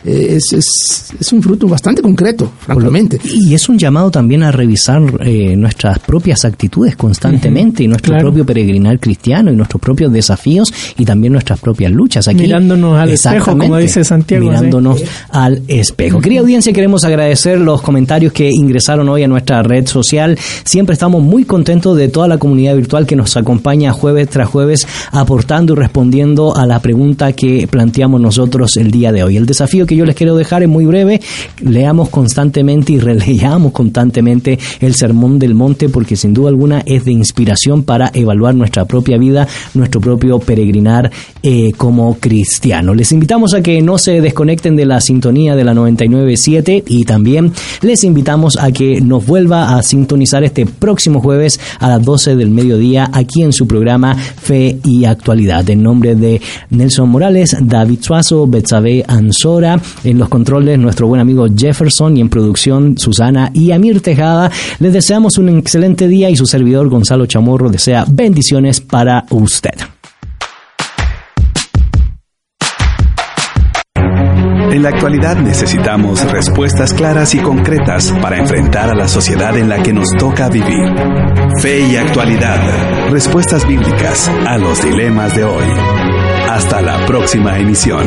es, es, es un fruto bastante concreto, francamente. Y es un llamado también a revisar eh, nuestras propias actitudes constantemente y nuestro claro. propio peregrinar cristiano y nuestros propios desafíos y también nuestras propias luchas. Aquí, Mirándonos al espejo, como dice Santiago, sí. Mirándonos al espejo. Querida audiencia, queremos agradecer los comentarios que ingresaron hoy a nuestra red social. Siempre estamos muy contentos de toda la comunidad virtual que nos acompaña jueves tras jueves aportando y respondiendo a la pregunta que planteamos nosotros el día de hoy. El desafío que yo les quiero dejar es muy breve. Leamos constantemente y releamos constantemente el Sermón del Monte porque sin duda alguna es de inspiración para evaluar nuestra propia vida, nuestro propio peregrinar eh, como cristiano. Les invitamos a que no se desconecten de la sintonía de la 99.7 y también les invitamos a que nos vuelva a sintonizar este próximo jueves a las 12 del mediodía aquí en su programa Fe y Actualidad. En nombre de Nelson Morales, David Suazo, Betsabe Ansora, en los controles nuestro buen amigo Jefferson y en producción Susana y Amir Tejada, les deseamos un excelente día y su servidor Gonzalo Chamorro desea bendiciones para usted. En la actualidad necesitamos respuestas claras y concretas para enfrentar a la sociedad en la que nos toca vivir. Fe y actualidad. Respuestas bíblicas a los dilemas de hoy. Hasta la próxima emisión.